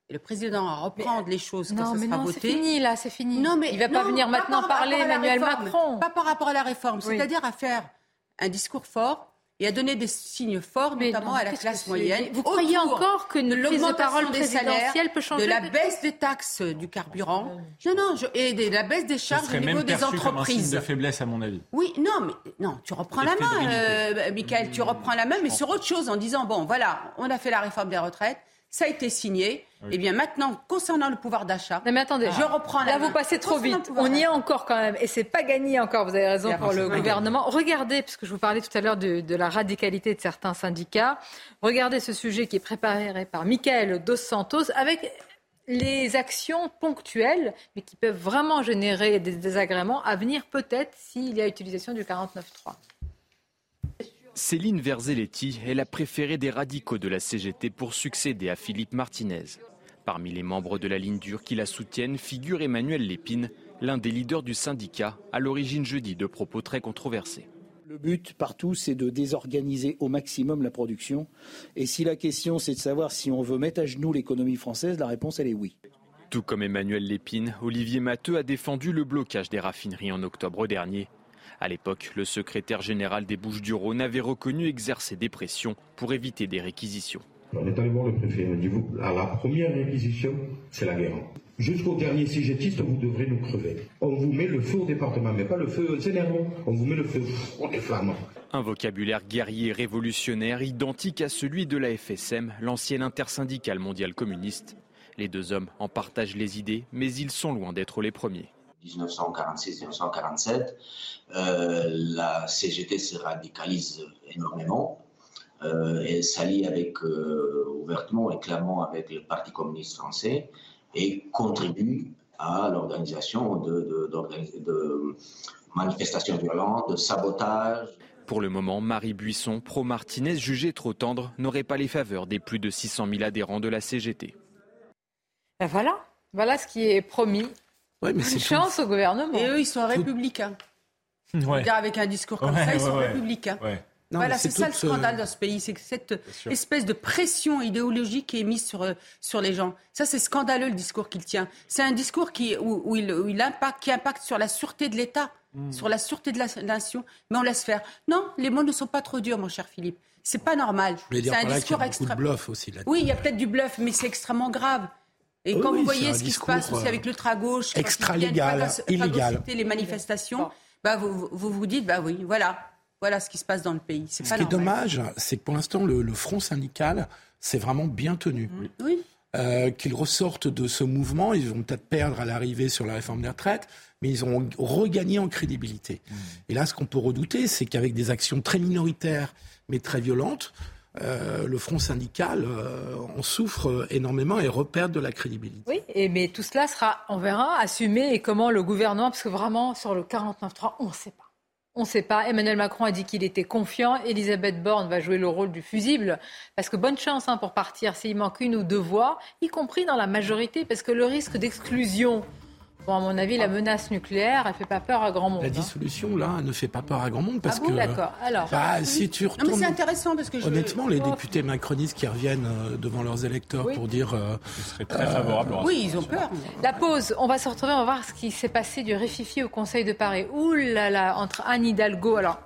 et le président à reprendre les choses quand ça sera voté. C'est fini là, c'est fini. Non, mais il va pas venir maintenant parler Emmanuel Macron. Pas par rapport à la réforme, c'est-à-dire à faire un discours fort et à donner des signes forts, notamment à la classe moyenne. Vous croyez encore que de parole des présidentielle peut changer de la baisse des taxes du carburant, non, non, et de la baisse des charges au niveau des entreprises. Comme un de faiblesse, à mon avis. Oui, non, mais non, tu reprends la main, euh, Michael, tu reprends la main, mais sur autre chose, en disant bon, voilà, on a fait la réforme des retraites ça a été signé. Et Eh bien, maintenant, concernant le pouvoir d'achat, mais attendez, je reprends la Là, vous passez trop vite. On y est encore quand même, et c'est pas gagné encore. Vous avez raison pour le gouvernement. Regardez, puisque je vous parlais tout à l'heure de, de, la radicalité de certains syndicats. Regardez ce sujet qui est préparé par Michael Dos Santos avec les actions ponctuelles, mais qui peuvent vraiment générer des désagréments à venir, peut-être s'il y a utilisation du 49.3. Céline Verzelletti est la préférée des radicaux de la CGT pour succéder à Philippe Martinez. Parmi les membres de la ligne dure qui la soutiennent figure Emmanuel Lépine, l'un des leaders du syndicat, à l'origine jeudi de propos très controversés. Le but partout, c'est de désorganiser au maximum la production. Et si la question, c'est de savoir si on veut mettre à genoux l'économie française, la réponse, elle est oui. Tout comme Emmanuel Lépine, Olivier Matteux a défendu le blocage des raffineries en octobre dernier. À l'époque, le secrétaire général des Bouches-du-Rhône avait reconnu exercer des pressions pour éviter des réquisitions. On est allé voir le préfet. Dit à la première réquisition, c'est la guerre. Jusqu'au dernier sigetiste, vous devrez nous crever. On vous met le feu au département, mais pas le feu au Sénégal. On vous met le feu au est Un vocabulaire guerrier révolutionnaire identique à celui de la FSM, l'ancienne intersyndicale mondiale communiste. Les deux hommes en partagent les idées, mais ils sont loin d'être les premiers. 1946-1947, euh, la CGT se radicalise énormément. Euh, elle s'allie avec, euh, ouvertement et clairement avec le Parti communiste français et contribue à l'organisation de, de, manifestations violentes, de sabotage. Pour le moment, Marie Buisson, pro-Martinez, jugée trop tendre, n'aurait pas les faveurs des plus de 600 000 adhérents de la CGT. Ben voilà, voilà ce qui est promis Ouais, mais c'est chance au gouvernement. Et eux, ils sont républicains. Ouais. Dire avec un discours comme ça, ils sont républicains. voilà, c'est ça le scandale dans ce pays, c'est que cette espèce de pression idéologique qui est mise sur, euh, sur les gens. Ça, c'est scandaleux le discours qu'il tient. C'est un discours qui, où, il, il, impacte, qui impacte sur la sûreté de l'État, hmm. sur la sûreté de la nation. Mais on laisse faire. Non, les mots ne sont pas trop durs, mon cher Philippe. C'est pas normal. C'est un discours extrêmement. Oui, il y a peut-être du bluff, mais c'est extrêmement grave. Et quand vous voyez ce qui se passe aussi avec l'ultra-gauche, extra-légal, illégal, les manifestations, bah vous, vous, dites, bah oui, voilà, voilà ce qui se passe dans le pays. Ce qui est dommage, c'est que pour l'instant, le, front syndical s'est vraiment bien tenu. Oui. Euh, qu'ils ressortent de ce mouvement, ils vont peut-être perdre à l'arrivée sur la réforme des retraites, mais ils ont regagné en crédibilité. Mmh. Et là, ce qu'on peut redouter, c'est qu'avec des actions très minoritaires, mais très violentes, euh, le front syndical euh, en souffre énormément et repère de la crédibilité. Oui, mais tout cela sera, on verra, assumé et comment le gouvernement, parce que vraiment sur le 49.3, on ne sait pas. On ne sait pas. Emmanuel Macron a dit qu'il était confiant. Elisabeth Borne va jouer le rôle du fusible. Parce que bonne chance hein, pour partir s'il manque une ou deux voix, y compris dans la majorité, parce que le risque d'exclusion Bon, à mon avis, la menace nucléaire, elle fait pas peur à grand monde. La hein. dissolution, là, elle ne fait pas peur à grand monde parce ah bon, que. D'accord. Alors. Bah, si tu retournes. Non, mais c'est intéressant parce que je... Honnêtement, les députés macronistes qui reviennent euh, devant leurs électeurs Oui. pour dire. euh, serait très favorable. au Oui, ils ont peur. La pause, on va se retrouver, on va voir ce qui s'est passé du réfifi au Conseil de Paris. Ouh là là, entre Anne Hidalgo alors,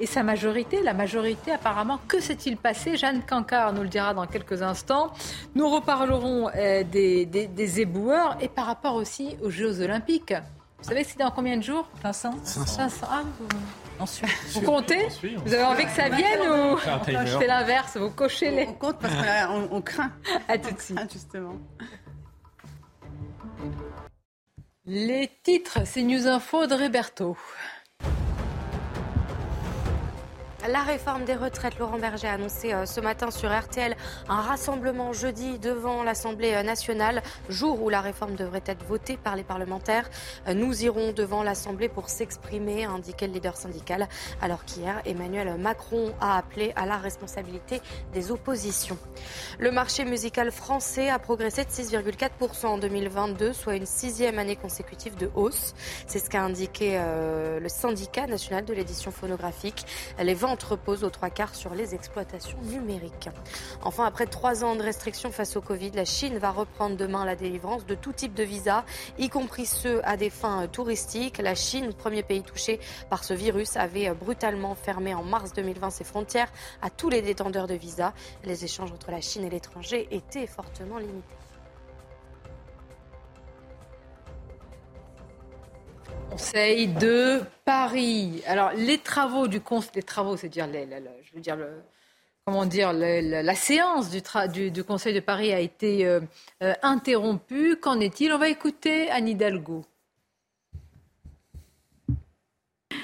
et sa majorité, la majorité apparemment, que s'est-il passé? Jeanne Cancard nous le dira dans quelques instants. Nous reparlerons euh, des, des, des éboueurs et par rapport aussi aux Jeux Olympiques. Vous savez que c'est dans combien de jours? 500 500. Ah, vous, Ensuite. vous comptez? Suit, on Vous avez envie que ça vienne ou? Fais l'inverse, vous cochez les... On compte parce qu'on on, on craint. À tout de suite. Ah, justement. Les titres, c'est News Info de Roberto. La réforme des retraites, Laurent Berger a annoncé euh, ce matin sur RTL un rassemblement jeudi devant l'Assemblée nationale, jour où la réforme devrait être votée par les parlementaires. Euh, Nous irons devant l'Assemblée pour s'exprimer, a indiqué le leader syndical, alors qu'hier, Emmanuel Macron a appelé à la responsabilité des oppositions. Le marché musical français a progressé de 6,4% en 2022, soit une sixième année consécutive de hausse. C'est ce qu'a indiqué euh, le syndicat national de l'édition phonographique. Reposent aux trois quarts sur les exploitations numériques. Enfin, après trois ans de restrictions face au Covid, la Chine va reprendre demain la délivrance de tout type de visas, y compris ceux à des fins touristiques. La Chine, premier pays touché par ce virus, avait brutalement fermé en mars 2020 ses frontières à tous les détendeurs de visas. Les échanges entre la Chine et l'étranger étaient fortement limités. Conseil de Paris. Alors, les travaux du Conseil, les travaux, c'est dire, les, les- les- je veux dire, comment dire, la séance du Conseil de Paris a été euh, euh, interrompue. Qu'en est-il? On va écouter Anne Hidalgo.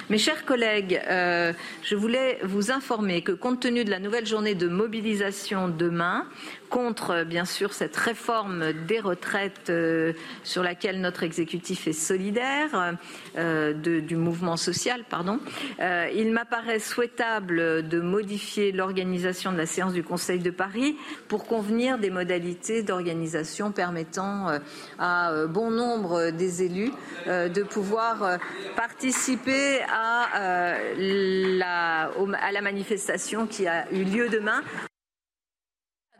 Mes chers collègues, euh, je voulais vous informer que compte tenu de la nouvelle journée de mobilisation demain, contre euh, bien sûr cette réforme des retraites euh, sur laquelle notre exécutif est solidaire, euh, du mouvement social, pardon, euh, il m'apparaît souhaitable de modifier l'organisation de la séance du Conseil de Paris pour convenir des modalités d'organisation permettant euh, à euh, bon nombre des élus de pouvoir participer à, la, à la manifestation qui a eu lieu demain.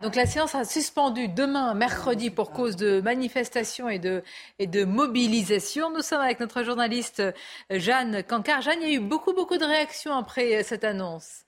Donc la séance a suspendu demain, mercredi, pour cause de manifestations et de, et de mobilisation. Nous sommes avec notre journaliste euh, Jeanne Cancard. Jeanne, il y a eu beaucoup, beaucoup de réactions après euh, cette annonce.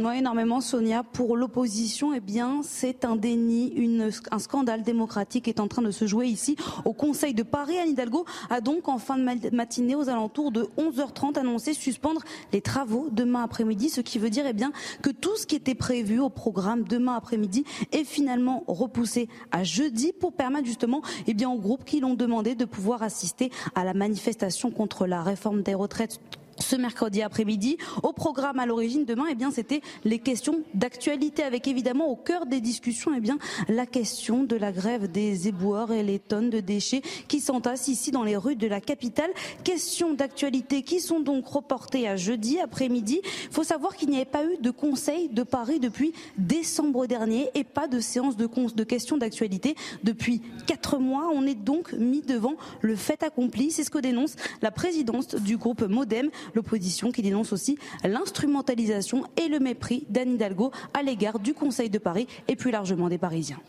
Oui, énormément, Sonia. Pour l'opposition, eh bien, c'est un déni, une, un scandale démocratique est en train de se jouer ici au Conseil de Paris. Anne Hidalgo a donc en fin de ma- matinée, aux alentours de 11h30, annoncé suspendre les travaux demain après-midi, ce qui veut dire, eh bien, que tout ce qui était prévu au programme demain après-midi est finalement repoussé à jeudi pour permettre justement, eh bien, aux groupes qui l'ont demandé de pouvoir assister à la manifestation contre la réforme des retraites ce mercredi après-midi. Au programme à l'origine demain, eh bien, c'était les questions d'actualité avec évidemment au cœur des discussions, eh bien, la question de la grève des éboueurs et les tonnes de déchets qui s'entassent ici dans les rues de la capitale. Questions d'actualité qui sont donc reportées à jeudi après-midi. Il faut savoir qu'il n'y avait pas eu de conseil de Paris depuis décembre dernier et pas de séance de, de questions d'actualité depuis quatre mois. On est donc mis devant le fait accompli. C'est ce que dénonce la présidence du groupe Modem, l'opposition qui dénonce aussi l'instrumentalisation et le mépris d'Anne Hidalgo à l'égard du Conseil de Paris et plus largement des Parisiens.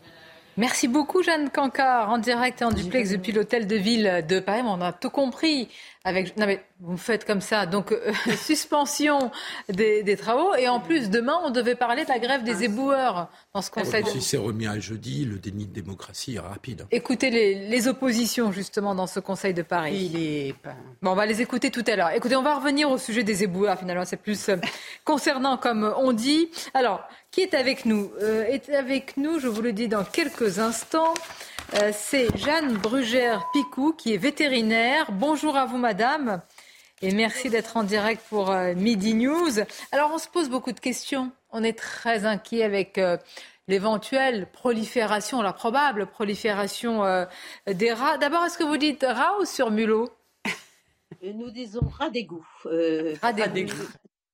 Merci beaucoup Jeanne Cancard, en direct et en duplex depuis l'hôtel de ville de Paris. On a tout compris. Avec... vous me faites comme ça. Donc euh, suspension des, des travaux. Et en plus, demain, on devait parler de la grève des éboueurs dans ce conseil. de- Si c'est remis à jeudi, le déni de démocratie est rapide. Écoutez les, les oppositions justement dans ce Conseil de Paris. Il est pas... Bon, on va les écouter tout à l'heure. Écoutez, on va revenir au sujet des éboueurs. Finalement, c'est plus euh, concernant, comme on dit. Alors, qui est avec nous? Euh, Est avec nous, je vous le dis dans quelques instants. Euh, c'est Jeanne Brugère-Picou, qui est vétérinaire. Bonjour à vous, madame. Et merci d'être en direct pour euh, Midi News. Alors, on se pose beaucoup de questions. On est très inquiet avec euh, l'éventuelle prolifération, la probable prolifération euh, des rats. D'abord, est-ce que vous dites rat ou surmulot Nous disons rat d'égout. Euh, Rat d'égout.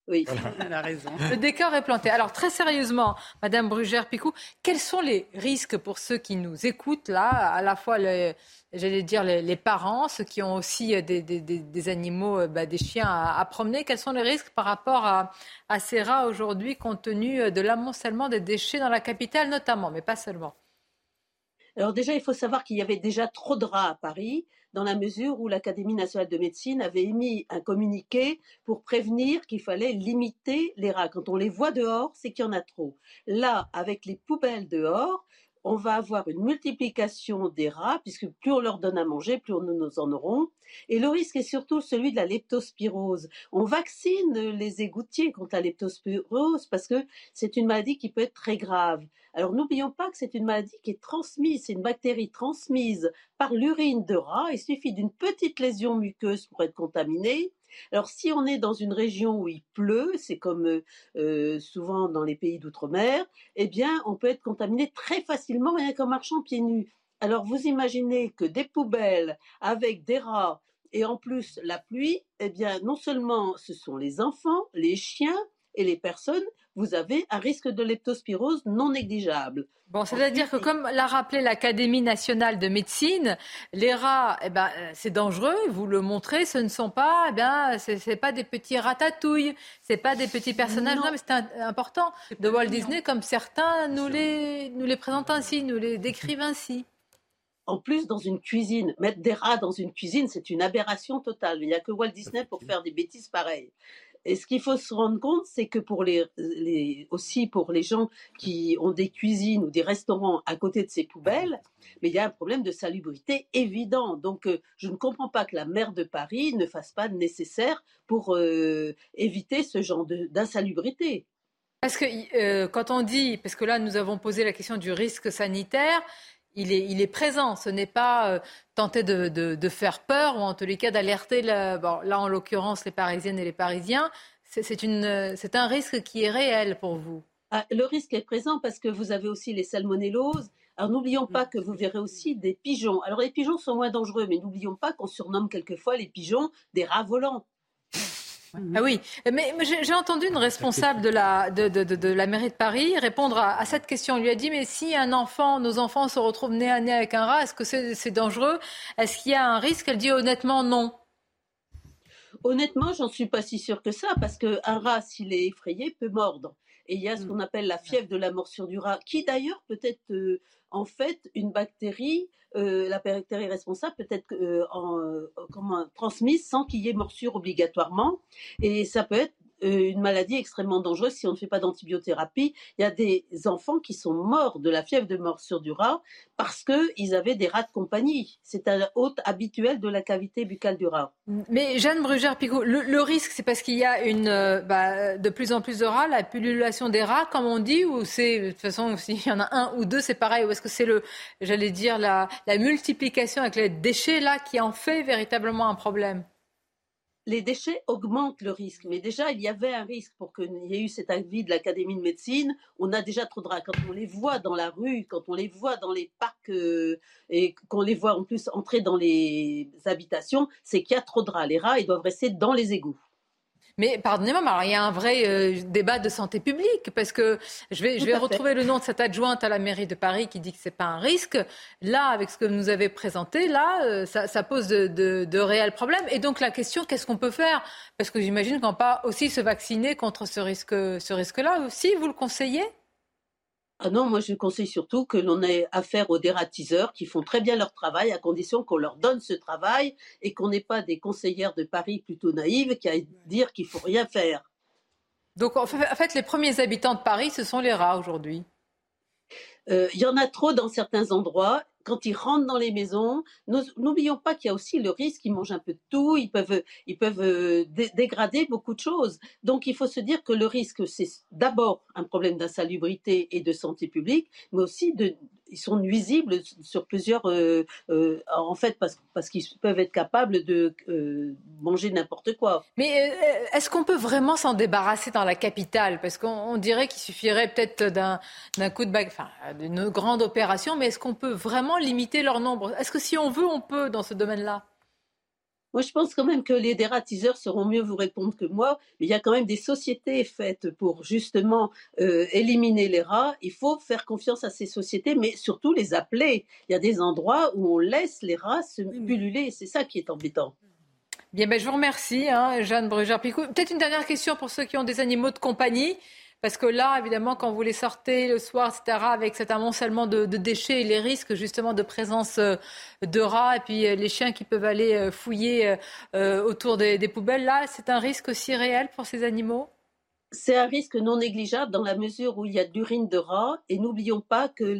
Oui, elle a raison. Le décor est planté. Alors très sérieusement, Madame Brugère-Picou, quels sont les risques pour ceux qui nous écoutent là, à la fois les, j'allais dire les, parents, ceux qui ont aussi des, animaux, euh, bah, des chiens à, promener? Quels sont les risques par rapport à, à ces rats aujourd'hui, compte tenu de l'amoncellement des déchets dans la capitale notamment, mais pas seulement? Alors déjà, il faut savoir qu'il y avait déjà trop de rats à Paris dans la mesure où l'Académie nationale de médecine avait émis un communiqué pour prévenir qu'il fallait limiter les rats. Quand on les voit dehors, c'est qu'il y en a trop. Là, avec les poubelles dehors, on va avoir une multiplication des rats, puisque plus on leur donne à manger, plus nous en aurons. Et le risque est surtout celui de la leptospirose. On vaccine les égoutiers contre la leptospirose parce que c'est une maladie qui peut être très grave. Alors n'oublions pas que c'est une maladie qui est transmise, c'est une bactérie transmise par l'urine de rat. Il suffit d'une petite lésion muqueuse pour être contaminé. Alors si on est dans une région où il pleut, c'est comme euh, euh, souvent dans les pays d'outre-mer, eh bien on peut être contaminé très facilement rien qu'en marchant pieds nus. Alors vous imaginez que des poubelles avec des rats et en plus la pluie, eh bien non seulement ce sont les enfants, les chiens et les personnes vous avez un risque de leptospirose non négligeable. Bon, c'est-à-dire que comme l'a rappelé l'Académie nationale de médecine, les rats, eh ben, euh, c'est dangereux, vous le montrez, ce ne sont pas, eh bien, c'est pas des petits ratatouilles, c'est pas des petits personnages, non, mais c'est important de Walt Disney comme certains nous les, nous les présentent ainsi, nous les décrivent ainsi. En plus, dans une cuisine, mettre des rats dans une cuisine, c'est une aberration totale. Il n'y a que Walt Disney pour faire des bêtises pareilles. Et ce qu'il faut se rendre compte, c'est que pour les, aussi pour les gens qui ont des cuisines ou des restaurants à côté de ces poubelles, mais il y a un problème de salubrité évident. Donc, euh, je ne comprends pas que la maire de Paris ne fasse pas le nécessaire pour euh, éviter ce genre d'insalubrité. Parce que euh, quand on dit, parce que là nous avons posé la question du risque sanitaire, il est, présent. Ce n'est pas euh, tenter de, faire peur ou en tous les cas d'alerter, là en l'occurrence les Parisiennes et les Parisiens. C'est un risque qui est réel pour vous. Ah, le risque est présent parce que vous avez aussi les salmonelloses. Alors n'oublions pas que vous verrez aussi des pigeons. Alors les pigeons sont moins dangereux, mais n'oublions pas qu'on surnomme quelquefois les pigeons des rats volants. Ah oui, mais, j'ai entendu une responsable de la, de, de, de, la mairie de Paris répondre à, cette question. Elle lui a dit, mais si un enfant, nos enfants se retrouvent nez à nez avec un rat, est-ce que c'est dangereux? Est-ce qu'il y a un risque? Elle dit honnêtement non. Honnêtement, j'en suis pas si sûre que ça, parce qu'un rat, s'il est effrayé, peut mordre. Et il y a ce mm. qu'on appelle la fièvre de la morsure du rat, qui d'ailleurs peut être euh, en fait une bactérie euh, la bactérie responsable peut être euh, transmise sans qu'il y ait morsure obligatoirement. Et ça peut être une maladie extrêmement dangereuse si on ne fait pas d'antibiothérapie. Il y a des enfants qui sont morts de la fièvre de morsure du rat parce qu'ils avaient des rats de compagnie. C'est un hôte habituel de la cavité buccale du rat. Mais Jeanne Brugère-Picot, le, risque, c'est parce qu'il y a une, euh, bah, de plus en plus de rats, la pullulation des rats, comme on dit, ou c'est, de toute façon, s'il y en a un ou deux, c'est pareil, ou est-ce que c'est le, j'allais dire, la multiplication avec les déchets, là, qui en fait véritablement un problème? Les déchets augmentent le risque. Mais déjà, il y avait un risque pour qu'il y ait eu cet avis de l'Académie de médecine. On a déjà trop de rats. Quand on les voit dans la rue, quand on les voit dans les parcs euh, et qu'on les voit en plus entrer dans les habitations, c'est qu'il y a trop de rats. Les rats, ils doivent rester dans les égouts. Mais pardonnez-moi, il y a un vrai euh, débat de santé publique parce que je vais, je vais retrouver le nom de cette adjointe à la mairie de Paris qui dit que c'est pas un risque. Là, avec ce que vous nous avez présenté, là, euh, ça, ça, pose de, de, de, réels problèmes. Et donc la question, qu'est-ce qu'on peut faire? Parce que j'imagine qu'on pas aussi se vacciner contre ce risque, ce risque-là. aussi. vous le conseillez? Ah non, moi je conseille surtout que l'on ait affaire aux dératiseurs qui font très bien leur travail à condition qu'on leur donne ce travail et qu'on n'ait pas des conseillères de Paris plutôt naïves qui aillent dire qu'il faut rien faire. Donc en fait, les premiers habitants de Paris, ce sont les rats aujourd'hui. Euh, il y en a trop dans certains endroits quand ils rentrent dans les maisons, n'oublions pas qu'il y a aussi le risque qu'ils mangent un peu de tout, ils peuvent, ils euh, dégrader beaucoup de choses. Donc il faut se dire que le risque, c'est d'abord un problème d'insalubrité et de santé publique, mais aussi de, ils sont nuisibles sur plusieurs, euh, euh, en fait, parce, parce qu'ils peuvent être capables de euh, manger n'importe quoi. Mais est-ce qu'on peut vraiment s'en débarrasser dans la capitale? Parce qu'on dirait qu'il suffirait peut-être d'un, coup de bague, enfin, d'une grande opération, mais est-ce qu'on peut vraiment limiter leur nombre? Est-ce que si on veut, on peut dans ce domaine-là? Moi, je pense quand même que les dératiseurs seront mieux vous répondre que moi. Mais il y a quand même des sociétés faites pour justement euh, éliminer les rats. Il faut faire confiance à ces sociétés, mais surtout les appeler. Il y a des endroits où on laisse les rats se pulluler. C'est ça qui est embêtant. Bien, ben, je vous remercie, hein, Jeanne Brugère-Picou. Peut-être une dernière question pour ceux qui ont des animaux de compagnie. Parce que là, évidemment, quand vous les sortez le soir, etc., avec cet amoncellement de, déchets et les risques justement de présence euh, de rats et puis euh, les chiens qui peuvent aller euh, fouiller autour des, poubelles, là, c'est un risque aussi réel pour ces animaux? C'est un risque non négligeable dans la mesure où il y a de l'urine de rat et n'oublions pas que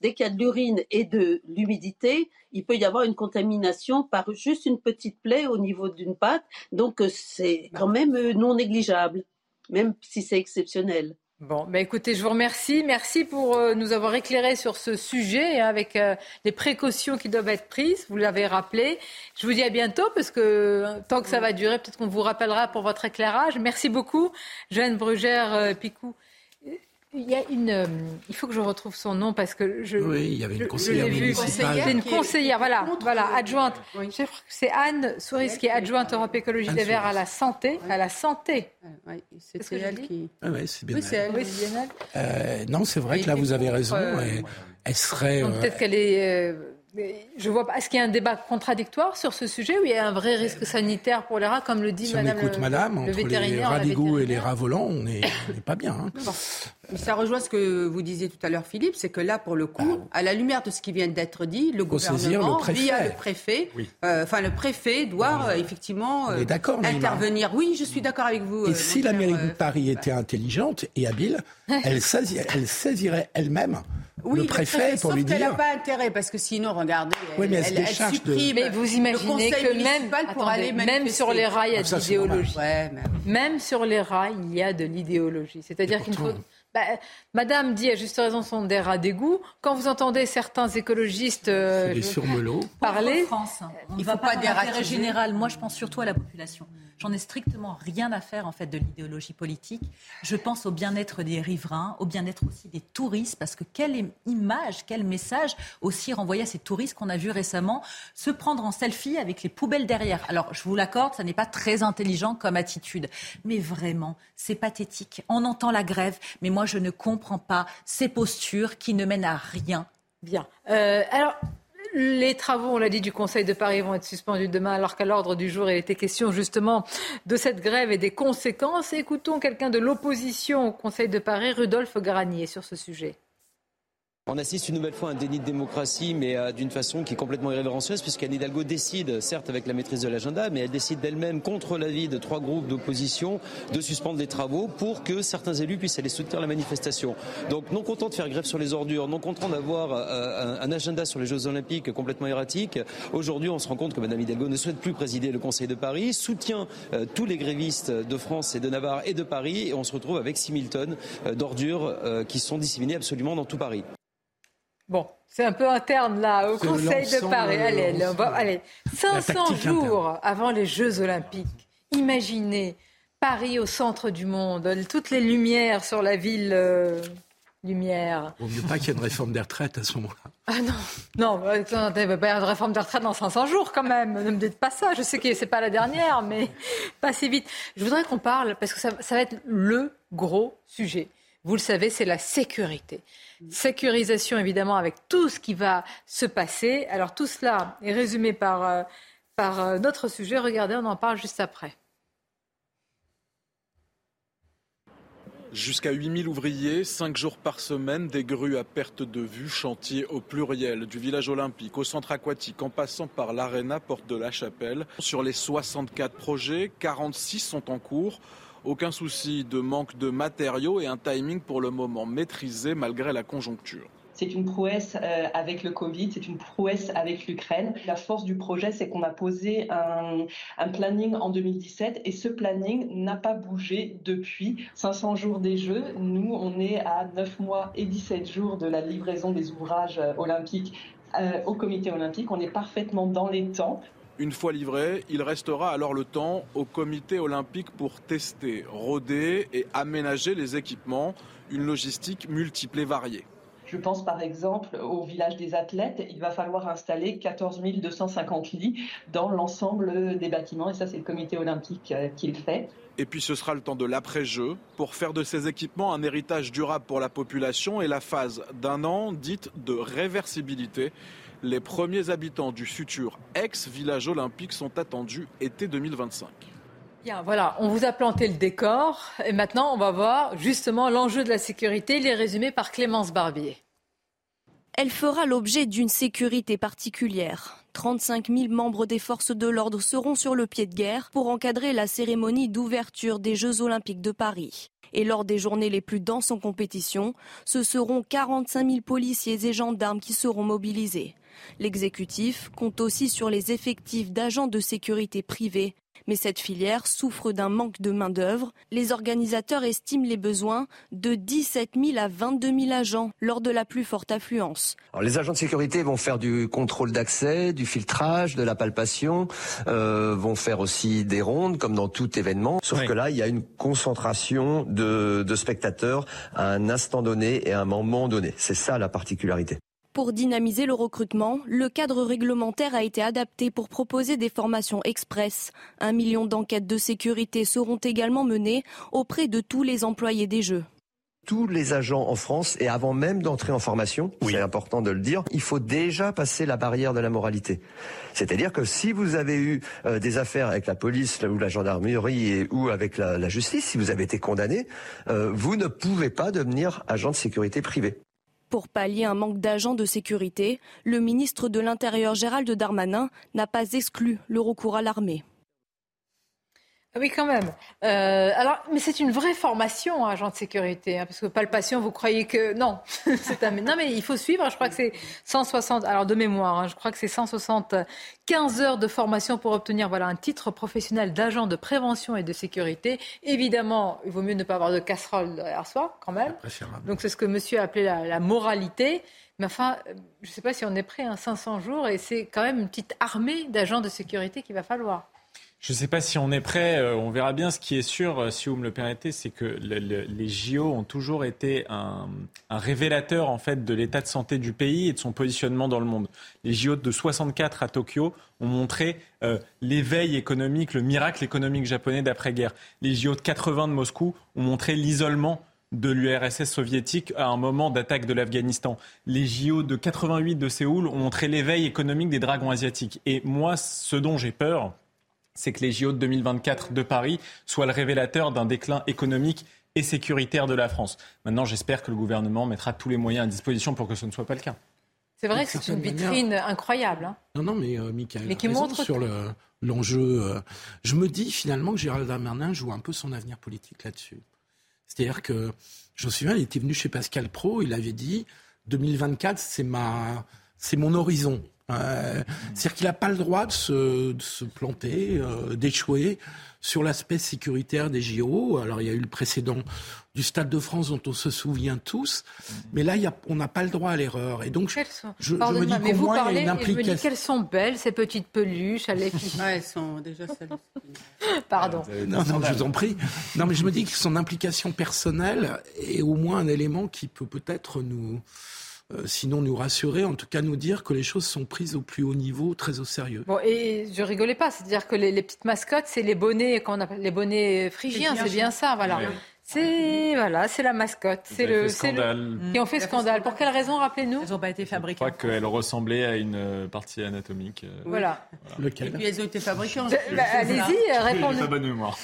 dès qu'il y a de l'urine et de l'humidité, il peut y avoir une contamination par juste une petite plaie au niveau d'une patte. Donc c'est quand même non négligeable même si c'est exceptionnel. Bon, bah écoutez, je vous remercie. Merci pour euh, nous avoir éclairé sur ce sujet hein, avec euh, les précautions qui doivent être prises. Vous l'avez rappelé. Je vous dis à bientôt parce que euh, tant que ça va durer, peut-être qu'on vous rappellera pour votre éclairage. Merci beaucoup, Jeanne Brugère Picou. Il y a une. Euh, il faut que je retrouve son nom parce que je. Oui, il y avait une conseillère municipale. C'est une conseillère, voilà, voilà, adjointe. C'est Anne Souris qui est adjointe Europe Écologie des Verts à la santé, à la santé. Oui, c'est elle qui. Ah oui, c'est bien. Oui, c'est elle. Euh, non, c'est vrai que là, vous avez raison. Elle, serait. Peut-être qu'elle est je vois pas. Est-ce qu'il y a un débat contradictoire sur ce sujet ou il y a un vrai risque sanitaire pour les rats, comme le dit si Madame, on écoute Madame, entre les rats d'égout et les rats volants, on n'est pas bien. Hein. Ça rejoint ce que vous disiez tout à l'heure, Philippe, c'est que là, pour le coup, ah. à la lumière de ce qui vient d'être dit, le gouvernement, le via le préfet, euh, enfin le préfet doit euh, effectivement euh, intervenir. Oui, je suis d'accord avec vous. Et si la mairie de Paris était intelligente et habile, elle saisirait elle-même oui, le préfet pour lui dire. qu'elle n'a pas intérêt parce que sinon, regardez, oui, mais elle, elle, supprime. Mais vous imaginez que même, pour aller même sur les rails, il y a de l'idéologie. Même sur les rails, il y a de l'idéologie. C'est-à-dire qu'il faut. Bah, Madame dit à juste raison sont des rats d'égout. Quand vous entendez certains écologistes euh, parler, France, il ne va pas d'intérêt général. Moi, je pense surtout à la population. J'en ai strictement rien à faire en fait de l'idéologie politique. Je pense au bien-être des riverains, au bien-être aussi des touristes, parce que quelle image, quel message aussi renvoyer à ces touristes qu'on a vus récemment se prendre en selfie avec les poubelles derrière. Alors, je vous l'accorde, ça n'est pas très intelligent comme attitude, mais vraiment, c'est pathétique. On entend la grève, mais moi, je ne comprends pas ces postures qui ne mènent à rien. Bien. Euh, alors. Les travaux, on l'a dit, du Conseil de Paris vont être suspendus demain, alors qu'à l'ordre du jour, il était question justement de cette grève et des conséquences. Écoutons quelqu'un de l'opposition au Conseil de Paris, Rudolphe Garanier, sur ce sujet. On assiste une nouvelle fois à un déni de démocratie, mais euh, d'une façon qui est complètement irrévérencieuse, puisqu'Anne Hidalgo décide, certes avec la maîtrise de l'agenda, mais elle décide d'elle-même, contre l'avis de trois groupes d'opposition, de suspendre les travaux pour que certains élus puissent aller soutenir la manifestation. Donc, non content de faire grève sur les ordures, non content d'avoir euh, un, agenda sur les Jeux Olympiques complètement erratique, aujourd'hui, on se rend compte que Mme Hidalgo ne souhaite plus présider le Conseil de Paris, soutient euh, tous les grévistes de France et de Navarre et de Paris, et on se retrouve avec 6000 tonnes d'ordures qui sont disséminées absolument dans tout Paris. Bon, c'est un peu interne là, au Conseil de Paris. allez, allez, 500 jours avant les Jeux Olympiques. Imaginez Paris au centre du monde, toutes les lumières sur la ville euh, lumière. Il ne mieux pas qu'il y ait une réforme des retraites à ce moment-là. Ah non, non, il ne va pas y avoir une réforme des retraites dans 500 jours quand même. Ne me dites pas ça. Je sais que ce n'est pas la dernière, mais pas si vite. Je voudrais qu'on parle, parce que ça va être le gros sujet. Vous le savez, c'est la sécurité. Sécurisation, évidemment, avec tout ce qui va se passer. Alors, tout cela est résumé par, euh, par euh, notre sujet. Regardez, on en parle juste après. Jusqu'à 8000 ouvriers, 5 jours par semaine, des grues à perte de vue, chantier au pluriel, du village olympique au centre aquatique, en passant par l'aréna Porte de la Chapelle. Sur les 64 projets, 46 sont en cours. Aucun souci de manque de matériaux et un timing pour le moment maîtrisé malgré la conjoncture. C'est une prouesse euh, avec le Covid, c'est une prouesse avec l'Ukraine. La force du projet, c'est qu'on a posé un, planning en 2017 et ce planning n'a pas bougé depuis 500 jours des Jeux. Nous, on est à 9 mois et 17 jours de la livraison des ouvrages euh, olympiques euh, au comité olympique. On est parfaitement dans les temps. Une fois livré, il restera alors le temps au comité olympique pour tester, roder et aménager les équipements, une logistique multiple et variée. Je pense par exemple au village des athlètes. Il va falloir installer 14 250 lits dans l'ensemble des bâtiments. Et ça, c'est le comité olympique euh, qui le fait. Et puis ce sera le temps de l'après-jeu pour faire de ces équipements un héritage durable pour la population et la phase d'un an dite de réversibilité. Les premiers habitants du futur ex-village olympique sont attendus été 2025. Bien, voilà, on vous a planté le décor et maintenant on va voir justement l'enjeu de la sécurité. Il est résumé par Clémence Barbier. Elle fera l'objet d'une sécurité particulière. 35 000 membres des forces de l'ordre seront sur le pied de guerre pour encadrer la cérémonie d'ouverture des Jeux olympiques de Paris. Et lors des journées les plus denses en compétition, ce seront 45 000 policiers et gendarmes qui seront mobilisés. L'exécutif compte aussi sur les effectifs d'agents de sécurité privés mais cette filière souffre d'un manque de main-d'œuvre. Les organisateurs estiment les besoins de 17 000 à 22 000 agents lors de la plus forte affluence. les agents de sécurité vont faire du contrôle d'accès, du filtrage, de la palpation, euh, vont faire aussi des rondes comme dans tout événement. Sauf que là, il y a une concentration de, de spectateurs à un instant donné et à un moment donné. C'est ça la particularité. Pour dynamiser le recrutement, le cadre réglementaire a été adapté pour proposer des formations express. Un million d'enquêtes de sécurité seront également menées auprès de tous les employés des Jeux tous les agents en France et avant même d'entrer en formation, c'est important de le dire, il faut déjà passer la barrière de la moralité. C'est-à-dire que si vous avez eu euh, des affaires avec la police ou la gendarmerie ou avec la, justice, si vous avez été condamné, euh, vous ne pouvez pas devenir agent de sécurité privé. Pour pallier un manque d'agents de sécurité, le ministre de l'Intérieur Gérald Darmanin n'a pas exclu le recours à l'armée. Ah oui, quand même. Euh, alors, mais c'est une vraie formation, hein, agent de sécurité, hein, parce que palpation, vous croyez que non, c'est un... non, mais il faut suivre. Je crois que c'est 160. Alors de mémoire, hein, je crois que c'est 175 heures de formation pour obtenir voilà un titre professionnel d'agent de prévention et de sécurité. Évidemment, il vaut mieux ne pas avoir de casserole derrière soi, quand même. Donc c'est ce que Monsieur a appelé la, la moralité. Mais enfin, je ne sais pas si on est prêt à 500 jours, et c'est quand même une petite armée d'agents de sécurité qu'il va falloir. Je ne sais pas si on est prêt, euh, on verra bien. Ce qui est sûr, euh, si vous me le permettez, c'est que les JO ont toujours été un, révélateur en fait de l'état de santé du pays et de son positionnement dans le monde. Les JO de 64 à Tokyo ont montré euh, l'éveil économique, le miracle économique japonais d'après-guerre. Les JO de 80 de Moscou ont montré l'isolement de l'URSS soviétique à un moment d'attaque de l'Afghanistan. Les JO de 88 de Séoul ont montré l'éveil économique des dragons asiatiques. Et moi, ce dont j'ai peur, c'est que les JO de 2024 de Paris soient le révélateur d'un déclin économique et sécuritaire de la France. Maintenant, j'espère que le gouvernement mettra tous les moyens à disposition pour que ce ne soit pas le cas. C'est vrai que c'est une vitrine incroyable. Hein. Non, non, mais euh, Michael, qui montre sur l'enjeu. Euh, je me dis finalement que Gérald Darmanin joue un peu son avenir politique là-dessus. C'est-à-dire que, je me souviens, il était venu chez Pascal Pro, il avait dit 2024, c'est ma, c'est mon horizon. Euh, c'est-à-dire qu'il n'a pas le droit de se, planter, euh, d'échouer sur l'aspect sécuritaire des JO. Alors il y a eu le précédent du Stade de France dont on se souvient tous, mais là on n'a pas le droit à l'erreur. Et donc je, je, me dis qu'au moins il y a une implication. Je me dis qu'elles sont belles ces petites peluches. Elles ouais, sont déjà Pardon. Non, non, je vous en prie. Non, mais je me dis que son implication personnelle est au moins un élément qui peut peut-être nous sinon nous rassurer, en tout cas nous dire que les choses sont prises au plus haut niveau, très au sérieux. Bon, et je rigolais pas, c'est-à-dire que les, petites mascottes, c'est les bonnets qu'on appelle les bonnets phrygiens, c'est bien ça, voilà. C'est voilà, c'est la mascotte, c'est le, scandale. Et on fait scandale. Pour quelle raison, rappelez-nous Elles n'ont pas été fabriquées. Je crois qu'elles ressemblaient à une euh, partie anatomique. Euh. Voilà. Lequel Et puis elles ont été fabriquées en. Bah, allez-y, répondez. Pas bonne mémoire.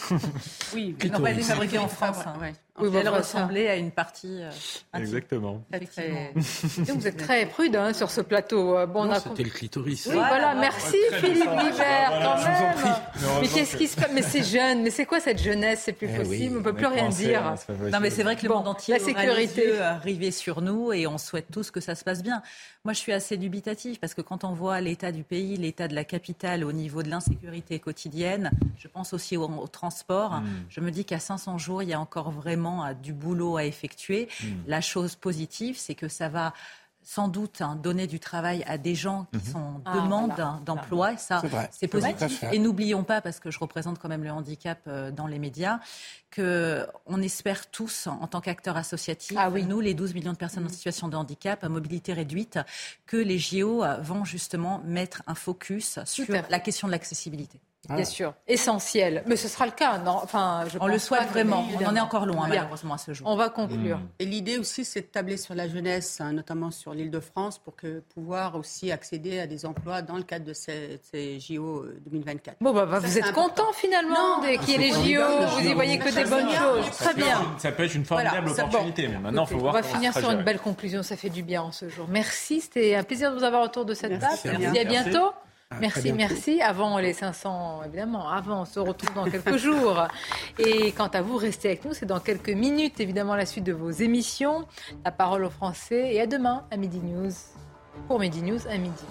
Oui, elles n'ont pas été fabriquées en France. Hein. Ouais. Oui, elle ressemblait à une partie. Euh, Exactement. vous êtes très prudent hein, sur ce plateau. Euh, bon, c'était le clitoris. Oui, voilà. Merci Philippe Libert, quand même. Mais qu'est-ce qui se passe? Mais c'est jeune. Mais c'est quoi cette jeunesse? C'est plus eh possible. on ne peut plus rien dire. Non, mais c'est vrai que le monde entier la sécurité arrivé sur nous et on souhaite tous que ça se passe bien. Moi, je suis assez dubitatif parce que quand on voit l'état du pays, l'état de la capitale au niveau de l'insécurité quotidienne, je pense aussi au, transport. Hmm. Je me dis qu'à 500 jours, il y a encore vraiment du boulot à effectuer. Hmm. La chose positive, c'est que ça va sans doute hein, donner du travail à des gens qui Mhm. sont en Ah, demande voilà. d'emploi. Ça, C'est positif. Et n'oublions pas, parce que je représente quand même le handicap euh, dans les médias, que on espère tous, en tant qu'acteurs associatifs, Ah nous, les 12 millions de personnes en situation de handicap, à mobilité réduite, que les JO euh, vont justement mettre un focus sur la question de l'accessibilité. Bien sûr, essentiel. Mais ce sera le cas, non Enfin, je On le souhaite pas que- vraiment. On en est encore loin, Bien. malheureusement, à ce jour. On va conclure. Et l'idée aussi, c'est de tabler sur la jeunesse, hein, notamment sur l'île de France, pour que pouvoir aussi accéder à des emplois dans le cadre de ces, ces JO 2024. Bon, bah, bah, Ça, vous êtes important. content finalement dès qu'il y ait les c'est JO, vous y voyez que des bonnes choses. Très bien. Ça peut être une formidable Voilà, opportunité. bon. mais maintenant, il faut voir on va finir sur une belle conclusion, ça fait du bien en ce jour. Merci, c'était un plaisir de vous avoir autour de cette table. Merci, à Merci. bientôt. À Merci, merci. Avant les 500, évidemment, avant, on se retrouve dans quelques jours. Et quant à vous, restez avec nous. C'est dans quelques minutes, évidemment, la suite de vos émissions. La parole aux Français. Et à demain, à Midi News. Pour Midi News, à midi.